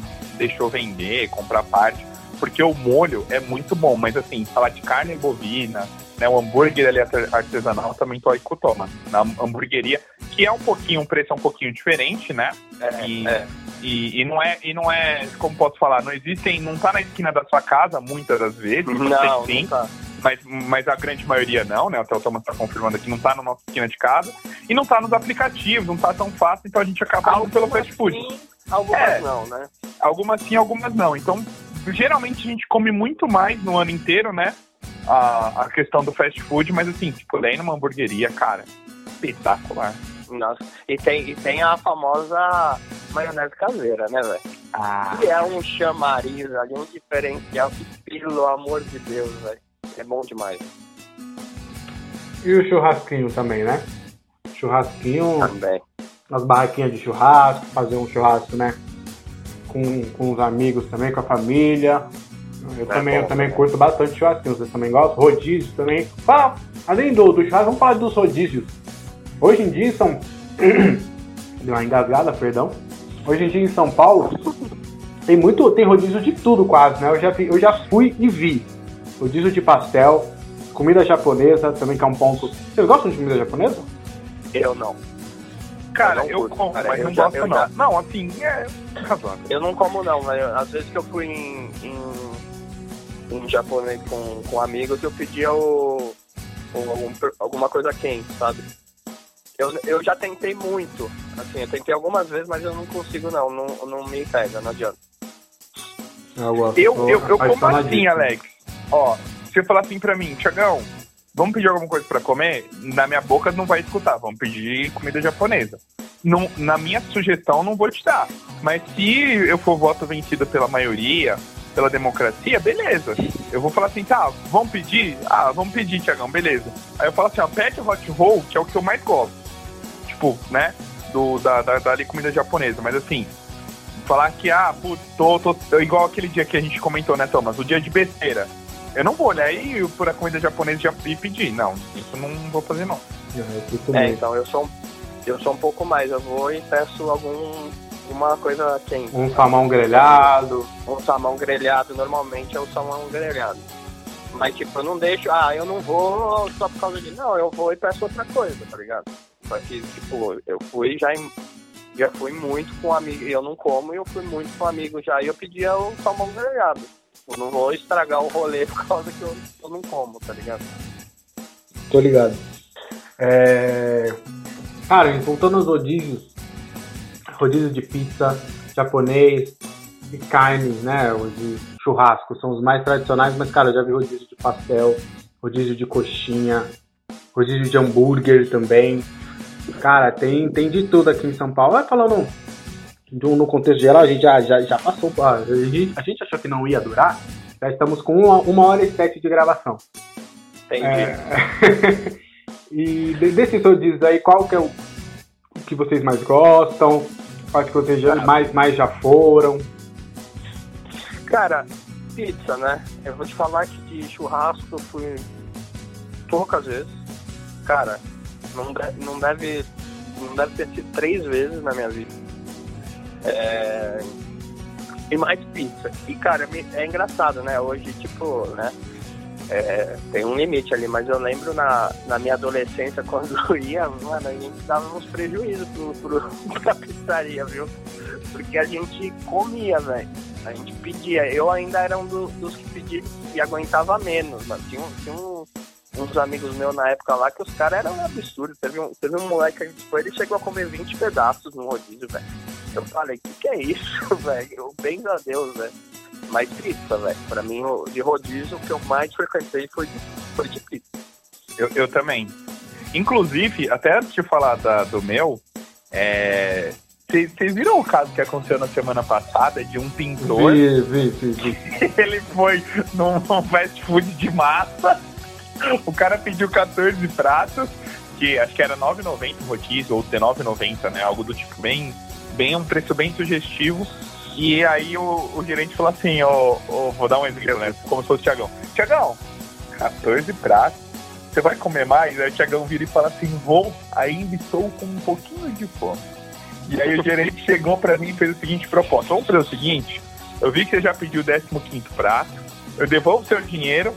deixou vender, comprar parte, porque o molho é muito bom. Mas assim, falar de carne bovina, né? O hambúrguer ali artesanal também tô aí com o Thomas. Na hamburgueria, que é um pouquinho, um preço é um pouquinho diferente, né? É, e, é. E, e, não é, e não é, como posso falar, não existem, não tá na esquina da sua casa muitas das vezes, não, sim, não tá. Mas, mas a grande maioria não, né? Até o Thomas tá confirmando aqui, não tá na nossa esquina de casa e não tá nos aplicativos, não tá tão fácil, então a gente acaba indo pelo fast food. Sim, algumas é, não, né? Algumas sim, algumas não. Então, geralmente a gente come muito mais no ano inteiro, né? a, a questão do fast food, mas assim, tipo, daí numa hamburgueria, cara, espetacular. Nossa, e tem, e tem a famosa maionese caseira, né, velho? Ah. Que é um chamariz ali, um diferencial que, pelo amor de Deus, velho, é bom demais. E o churrasquinho também, né? Churrasquinho. Também. As barraquinhas de churrasco, fazer um churrasco, né? Com, com os amigos também, com a família. Eu, é também, bom, eu também curto bastante churrasquinho, vocês também gostam? Rodízio também. Fala, além do, do churrasco, vamos falar dos rodízios. Hoje em dia são. Deu uma engasgada, perdão. Hoje em dia em São Paulo tem muito. Tem rodízio de tudo quase, né? Eu já, vi, eu já fui e vi. Rodízio de pastel, comida japonesa, também que é um ponto. Vocês gostam de comida japonesa? Eu não. Cara, eu, não eu como, cara, mas eu não já, gosto não. Já... Não, assim, é Eu não como não, mas às vezes que eu fui em, em um japonês com, com amigos, eu pedia o, o um, alguma coisa quente, sabe? Eu, eu já tentei muito, assim, eu tentei algumas vezes, mas eu não consigo não, não, não me pega, não adianta. Eu, eu, eu, eu como assim, Alex? Ó, se eu falar assim pra mim, Tiagão, vamos pedir alguma coisa para comer? Na minha boca não vai escutar, vamos pedir comida japonesa. Não, na minha sugestão não vou te dar. Mas se eu for voto vencido pela maioria, pela democracia, beleza. Eu vou falar assim, tá, vamos pedir? Ah, vamos pedir, Tiagão, beleza. Aí eu falo assim, ó, pede hot roll, que é o que eu mais gosto. Tipo, né? Do, da, da, da comida japonesa. Mas assim, falar que, ah, putz, tô, tô, igual aquele dia que a gente comentou, né, Thomas? O dia de besteira. Eu não vou olhar e por a comida japonesa e pedir. Não, isso não vou fazer, não. É, então eu sou, eu sou um pouco mais. Eu vou e peço algum uma coisa quente. Um salmão grelhado. Um salmão grelhado, normalmente é o salmão grelhado. Mas, tipo, eu não deixo, ah, eu não vou só por causa de. Não, eu vou e peço outra coisa, tá ligado? Só que, tipo, eu fui já em, já fui muito com amigo, eu não como e eu fui muito com amigo já e eu pedia o salmão grelhado. Eu não vou estragar o rolê por causa que eu, eu não como, tá ligado? Tô ligado. É... Cara, voltando aos rodízios, rodízio de pizza japonês, de carnes, né? Os de churrasco são os mais tradicionais, mas, cara, eu já vi rodízio de pastel, rodízio de coxinha, rodízio de hambúrguer também. Cara, tem, tem de tudo aqui em São Paulo. Vai falando no contexto geral, a gente já, já, já passou. A gente, a gente achou que não ia durar. Já estamos com uma, uma hora e sete de gravação. Entendi. É... e desses rodízios aí, qual que é o que vocês mais gostam? Quais que vocês já, mais, mais já foram? Cara, pizza, né? Eu vou te falar que de churrasco eu fui poucas vezes. Cara, não, deve, não deve, não deve ter sido três vezes na minha vida. É... E mais pizza. E, cara, é engraçado, né? Hoje, tipo, né? É, tem um limite ali, mas eu lembro na, na minha adolescência, quando eu ia, mano, a gente dava uns prejuízos pro, pro, pra pizzaria, viu? Porque a gente comia, velho. A gente pedia. Eu ainda era um do, dos que pedia e aguentava menos, mano. Tinha, tinha um, uns amigos meus na época lá que os caras eram um absurdo. Teve um, teve um moleque que foi, ele chegou a comer 20 pedaços no rodízio, velho. Eu falei, o que, que é isso, velho? Bem a Deus, velho mais pizza, velho. Pra mim, de rodízio, o que eu mais frequentei foi de, foi de pizza. Eu, eu também. Inclusive, até antes de falar da, do meu, é, vocês viram o caso que aconteceu na semana passada de um pintor? Vi, vi, vi, vi. Ele foi num fast food de massa. O cara pediu 14 pratos, que acho que era 9,90 o rodízio, ou 19,90, né? Algo do tipo bem bem um preço bem sugestivo. E aí o, o gerente falou assim, ó, ó, vou dar um exemplo, né? Como se fosse o Tiagão. Tiagão, 14 pratos. Você vai comer mais? Aí o Tiagão vira e fala assim, vou, ainda estou com um pouquinho de fome. E aí o gerente chegou pra mim e fez o seguinte proposta. Vamos fazer o seguinte, eu vi que você já pediu o 15 prato, eu devolvo seu dinheiro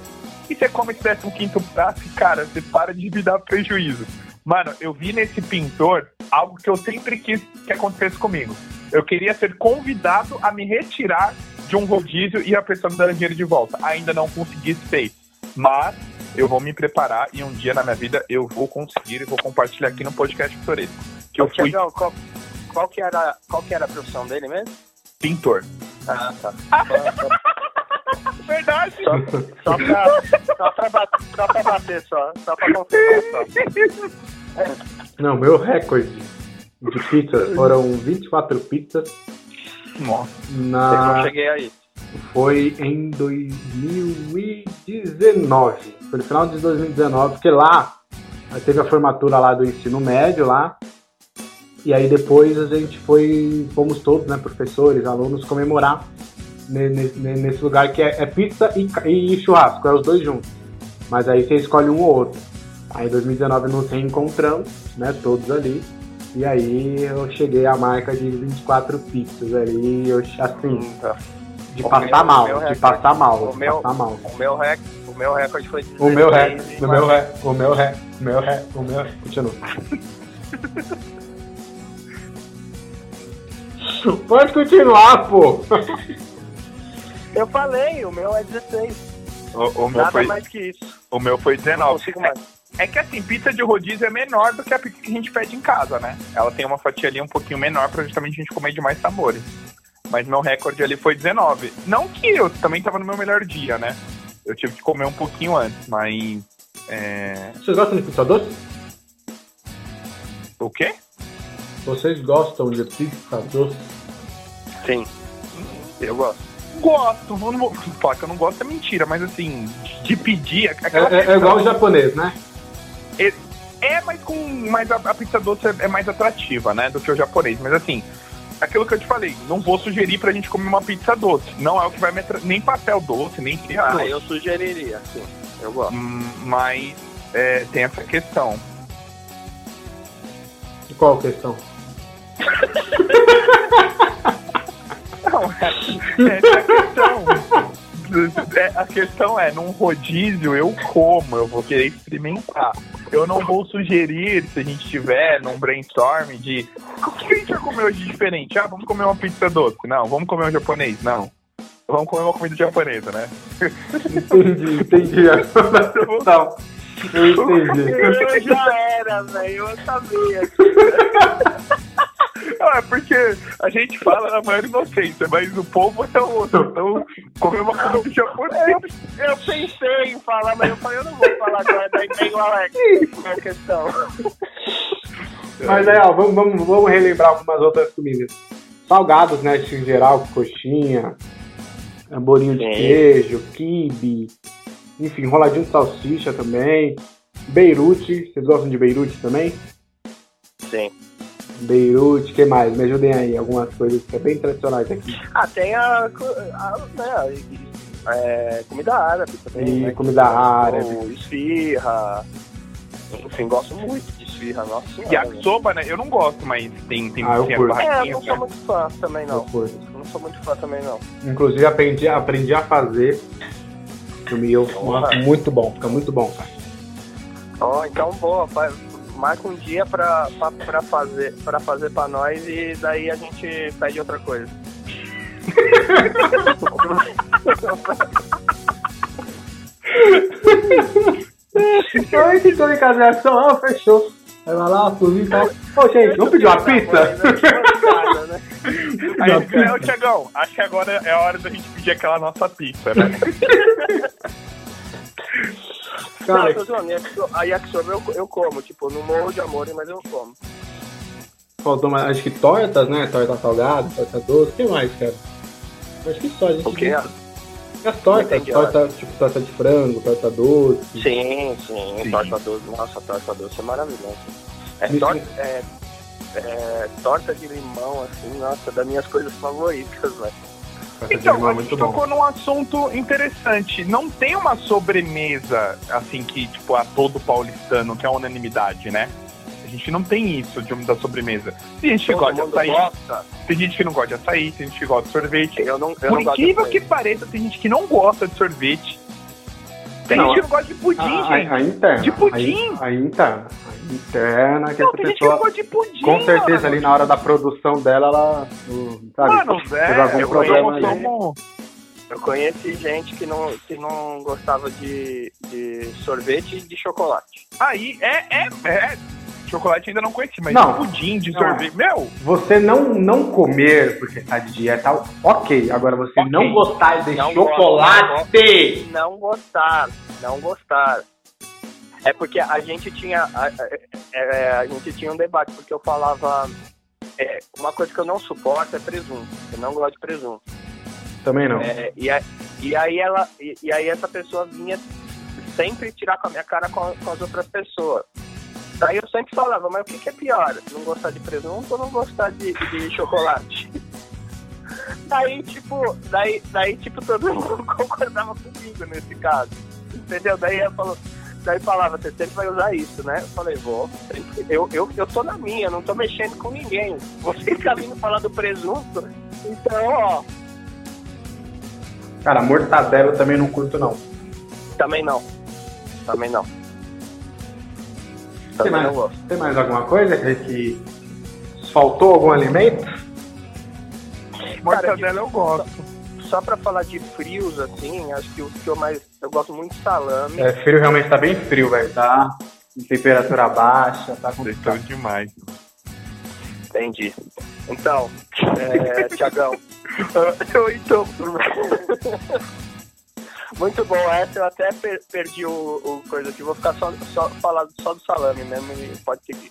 e você come esse 15 prato e, cara, você para de me dar prejuízo. Mano, eu vi nesse pintor algo que eu sempre quis que acontecesse comigo. Eu queria ser convidado a me retirar de um rodízio e a pessoa me dar dinheiro de volta. Ainda não consegui isso feito. Mas eu vou me preparar e um dia na minha vida eu vou conseguir e vou compartilhar aqui no podcast Pitoresco. Que eu fui... qual, qual, que era, qual que era a profissão dele mesmo? Pintor. Ah, tá. Verdade. Só, só, pra, só, pra bater, só pra bater, só. Só pra confirmar, só. Não, meu recorde de pizzas foram 24 pizzas. Nossa. Na... Eu não cheguei aí. Foi em 2019. Foi no final de 2019, porque lá teve a formatura lá do ensino médio lá. E aí depois a gente foi, fomos todos, né, professores, alunos, comemorar nesse lugar que é, é pizza e, e, churrasco, é os dois juntos. Mas aí você escolhe um ou outro. Aí em 2019 nos reencontramos, né, todos ali. E aí eu cheguei à marca de 24 pizzas ali, eu, assim, de O passar meu- mal, meu de recorde- passar mal, o de meu- passar mal. O meu, rec, o meu recorde foi O meu 16 o meu ré, o meu ré, o meu ré, o meu. Continua. Pode continuar, pô. Eu falei, o meu é 16. O, o meu Nada foi, mais que isso. o meu foi Não 19. consigo mais. É que assim, pizza de rodízio é menor do que a pizza que a gente pede em casa, né? Ela tem uma fatia ali um pouquinho menor pra justamente a gente comer de mais sabores. Mas meu recorde ali foi 19. Não que eu também tava no meu melhor dia, né? Eu tive que comer um pouquinho antes, mas. É... Vocês gostam de pizza doce? O quê? Vocês gostam de pizza doce? Sim. Eu gosto. Gosto, vou- não vou falar que eu não gosto é mentira, mas assim, de pedir. É, aquela é- é igual o japonês, né? É, mas com. Mas a, a pizza doce é, é mais atrativa, né? Do que o japonês. Mas assim, aquilo que eu te falei, não vou sugerir pra gente comer uma pizza doce. Não é o que vai me atra- Nem pastel doce, nem esfirra Ah, doce. eu sugeriria, sim. Eu gosto. Hum, Mas é, tem essa questão. Qual questão? Não, é, essa é a questão. É, a questão é, num rodízio eu como, eu vou querer experimentar. Eu não vou sugerir, se a gente tiver num brainstorm de o que a gente vai comer hoje de diferente? Ah, vamos comer uma pizza doce. Não, vamos comer um japonês. Não. Vamos comer uma comida japonesa, né? Entendi, entendi. Não, eu entendi. Eu já era, velho. Eu sabia. Não, é porque a gente fala na maior inocência, mas o povo é outro. Então, comer uma comida japonesa. Eu pensei em falar, mas eu falei, eu não vou falar agora. Daí vem o Alex. É a questão? Mas é, ó, vamos, vamos, vamos relembrar algumas outras comidas. Salgados, né, em geral, coxinha, é, bolinho de Sim. queijo, quibe, enfim, enroladinho de salsicha também. Beirute, vocês gostam de Beirute também? Sim. Beirute, que mais? Me ajudem aí, algumas coisas que é bem tradicionais aqui. Ah, tem a, a né, é, comida árabe também. E né, comida que- árabe. Esfirra. Enfim, gosto muito de esfirra, nossa senhora. Yakisoba, né? Eu não gosto, mas tem, tem, Ah, eu tem as curto. É, eu não sou muito fã também, não. Eu curto. Eu não sou muito fã também, não. Inclusive aprendi, aprendi a fazer. Comi eu, Porra. muito bom, fica muito bom, cara. Ó, então boa, marca um dia pra, pra, pra fazer pra fazer pra nós e daí a gente pede outra coisa. Oi, que tô em casação, ah, fechou. Aí vai lá, cozinha e tal. Ô, gente, vamos pedir uma pizza? Né? Aí, né, ô, Tiagão, acho que agora é a hora da gente pedir aquela nossa pizza, né? Não, Cara, eu tô zoando, a yakisoba eu, eu como, tipo, no morro de amor, mas eu como. faltou mais, acho que tortas, né? Torta salgada, torta doce, o que mais, cara? Acho que só, a gente O quê? E as tortas, torta, tipo torta de frango, torta doce. Sim, sim, Sim. torta doce. Nossa, torta doce é maravilhosa. É, torta, é, é, torta de limão, assim, nossa, das minhas coisas favoritas, velho. Então, a gente tocou num assunto interessante. Não tem uma sobremesa, assim, que, tipo, a todo paulistano, que é uma unanimidade, né? A gente não tem isso de da sobremesa. Tem gente que Todo gosta de açaí, gosta. tem gente que não gosta de açaí, tem gente que gosta de sorvete. Eu não, eu Por incrível que pareça, tem gente que não gosta de sorvete. Tem Não, gente que não gosta de pudim, A, a, gente. a interna. De pudim. A, a interna. A interna, que Não, essa tem gente que não pessoa. gosta de pudim. Com certeza mano. ali na hora da produção dela, ela. o- Sabe, Mano, velho, algum eu problema conheço ali. como- Eu conheci gente que não, que não gostava de, de sorvete e de chocolate. Aí, é, é, é. Chocolate ainda não conheci, mas Não. pudim de Não. sorvete. Meu, Você não, não comer porque tá de dieta, ok. Agora você Ok. não gostar de Não chocolate. Não gostar, não gostar. É porque a gente tinha a, a- é, a gente tinha um debate porque eu falava é, uma coisa que eu não suporto é presunto. Eu não gosto de presunto. Também não. É, e, a- e aí ela e, e aí essa pessoa vinha sempre tirar com a minha cara com, com as outras pessoas. Daí eu sempre falava, mas o que, que é pior? Não gostar de presunto ou não gostar de, de chocolate? Daí, tipo, daí, daí, tipo, todo mundo concordava comigo nesse caso. Entendeu? Daí eu falo, daí falava, você sempre vai usar isso, né? Eu falei, vou. Eu, eu, eu tô na minha, não tô mexendo com ninguém. Você tá vindo falar do presunto, então, ó, Cara, mortadela eu também não curto, não. Também não. Também não. Tem mais, tem mais alguma coisa que, que faltou algum alimento? mortadela eu gosto. Só pra falar de frios, assim, acho que o que eu mais. Eu gosto muito de salame. É, frio realmente tá bem frio, velho. Tá em temperatura baixa, tá complicado. demais. Entendi. Então, é, Tiagão. eu então. Muito bom, essa eu até per- perdi o, o coisa aqui. Vou ficar só, só falando só do salame mesmo e pode seguir.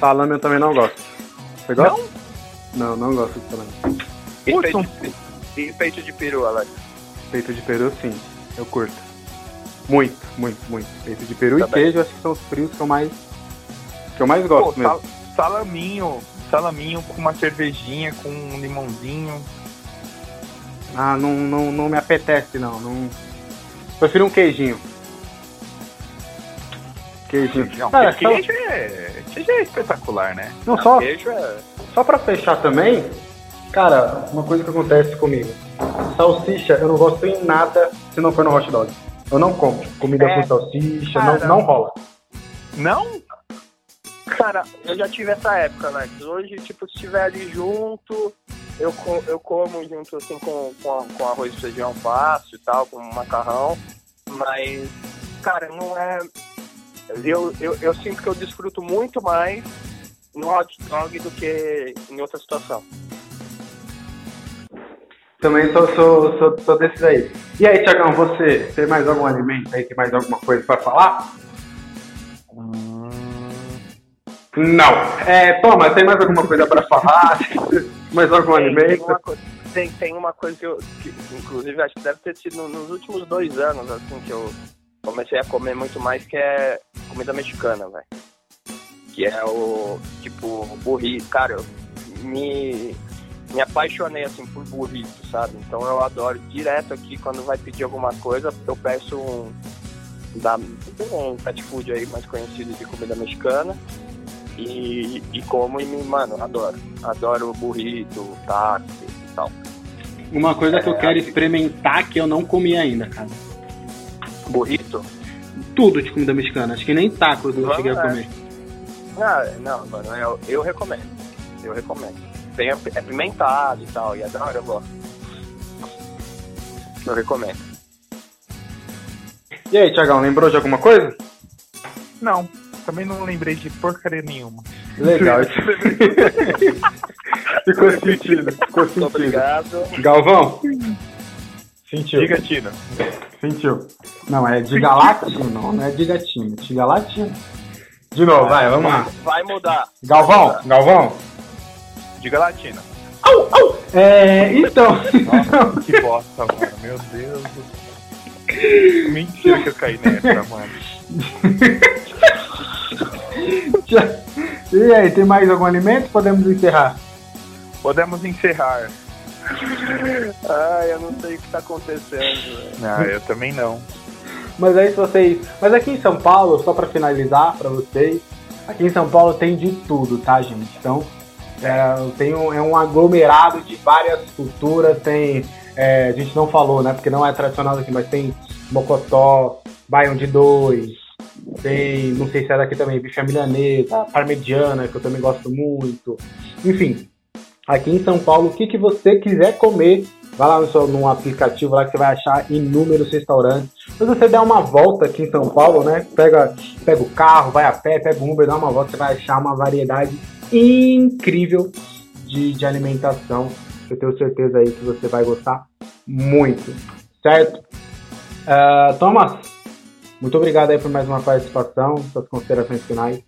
Salame eu também não gosto. Você gosta? Não, não gosto de salame. E Putz, peito, de- e peito de peru, Alex. Peito de peru, sim. Eu curto. Muito, muito, muito. Peito de peru Tá e bem. queijo, acho que são os frios que eu mais, que eu mais gosto Pô, mesmo. sal- salaminho, salaminho com uma cervejinha, com um limãozinho. Ah, não, não, não me apetece, não. não... Prefiro um queijinho. Queijinho. Não, Cara, porque só, queijo é, queijo é espetacular, né? não, só, Queijo é. só pra fechar também, cara, uma coisa que acontece comigo. Salsicha, eu não gosto em nada se não for no hot dog. Eu não compro comida É. com salsicha, Cara. não, não rola. Não? Cara, eu já tive essa época, né? Hoje, tipo, se estiver ali junto, eu, eu como junto, assim, com, com, com arroz e feijão fácil e tal, com macarrão. Mas, cara, não é... Eu, eu, eu sinto que eu desfruto muito mais no hot dog do que em outra situação. Também sou, sou, sou, sou desses aí. E aí, Tiagão, você tem mais algum alimento aí? Tem mais alguma coisa pra falar? Não. É, toma, tem mais alguma coisa pra falar? mais algum Tem, tem, alimento? uma coisa, tem, tem uma coisa que eu, que, inclusive, acho que deve ter sido nos últimos dois anos, assim, que eu comecei a comer muito mais, que é comida mexicana, velho. Que é o, tipo, burrito. Cara, eu me, me apaixonei, assim, por burrito, sabe? Então eu adoro direto aqui, quando vai pedir alguma coisa, eu peço um, da, um fast food aí mais conhecido de comida mexicana. E, e como e me, mano, adoro. Adoro burrito, táxi e tal. Uma coisa que eu quero experimentar que eu não comi ainda, cara. Burrito? Tudo de comida mexicana. Acho que nem tacos eu Vamos cheguei a lá. comer. Ah, não, mano, eu, eu recomendo. Eu recomendo. Tem, é pimentado e tal, e é da hora, eu gosto. Eu recomendo. E aí, Tiagão, lembrou de alguma coisa? Não. Também não lembrei de porcaria nenhuma. Legal. ficou sentido, ficou sentido. obrigado. Galvão? Sentiu. Diga, Tina. Sentiu. Não, é diga latino, não é diga time. Diga latino. De novo, vai, vamos lá. Vai mudar. Galvão, Galvão. Diga latina. É, então. Nossa, que bosta, mano. Meu Deus do céu. Mentira que eu caí nessa, mano. E aí, tem mais algum alimento? Podemos encerrar? Podemos encerrar. Ai, eu não sei o que está acontecendo. Ah, eu também não. Mas aí se vocês. Mas aqui em São Paulo, só para finalizar para vocês, aqui em São Paulo tem de tudo, tá, gente? Então, é, tem um, é um aglomerado de várias culturas, tem. É, a gente não falou, né? Porque não é tradicional aqui, mas tem mocotó, baião de dois, tem, não sei se é daqui também, bicha milanesa, parmegiana, que eu também gosto muito. Enfim, aqui em São Paulo, o que, que você quiser comer, vai lá no, seu, no aplicativo lá que você vai achar inúmeros restaurantes. Se você der uma volta aqui em São Paulo, né? Pega, pega o carro, vai a pé, pega o Uber, dá uma volta, você vai achar uma variedade incrível de, de alimentação. Eu tenho certeza aí que você vai gostar muito, certo? Uh, Thomas, muito obrigado aí por mais uma participação, suas considerações finais.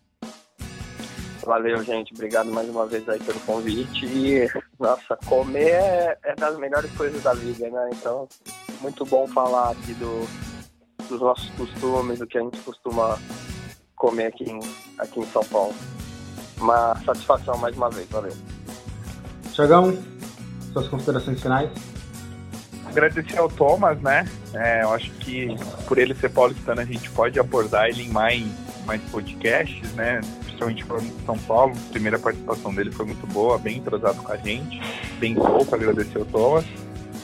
Valeu, gente. Obrigado mais uma vez aí pelo convite. E, nossa, comer é, é das melhores coisas da vida, né? Então, muito bom falar aqui do, dos nossos costumes, do que a gente costuma comer aqui em, aqui em São Paulo. Uma satisfação mais uma vez. Valeu. Tiagão, suas considerações finais? Agradecer ao Thomas, né? É, eu acho que por ele ser paulistano a gente pode abordar ele em mais, mais podcasts, né? Principalmente falando de São Paulo. A primeira participação dele foi muito boa, bem entrosado com a gente. Bem pouco, agradecer ao Thomas.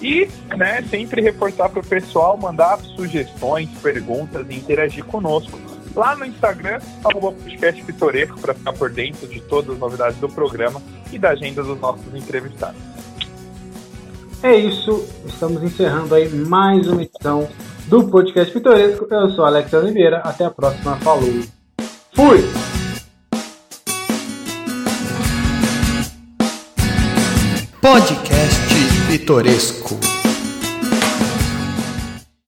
E, né, sempre reforçar para o pessoal mandar sugestões, perguntas e interagir conosco lá no Instagram, arroba podcast Pitoresco, para ficar por dentro de todas as novidades do programa e da agenda dos nossos entrevistados. É isso, estamos encerrando aí mais uma edição do podcast Pitoresco. Eu sou Alex Oliveira, até a próxima, falou. Fui! Podcast Pitoresco.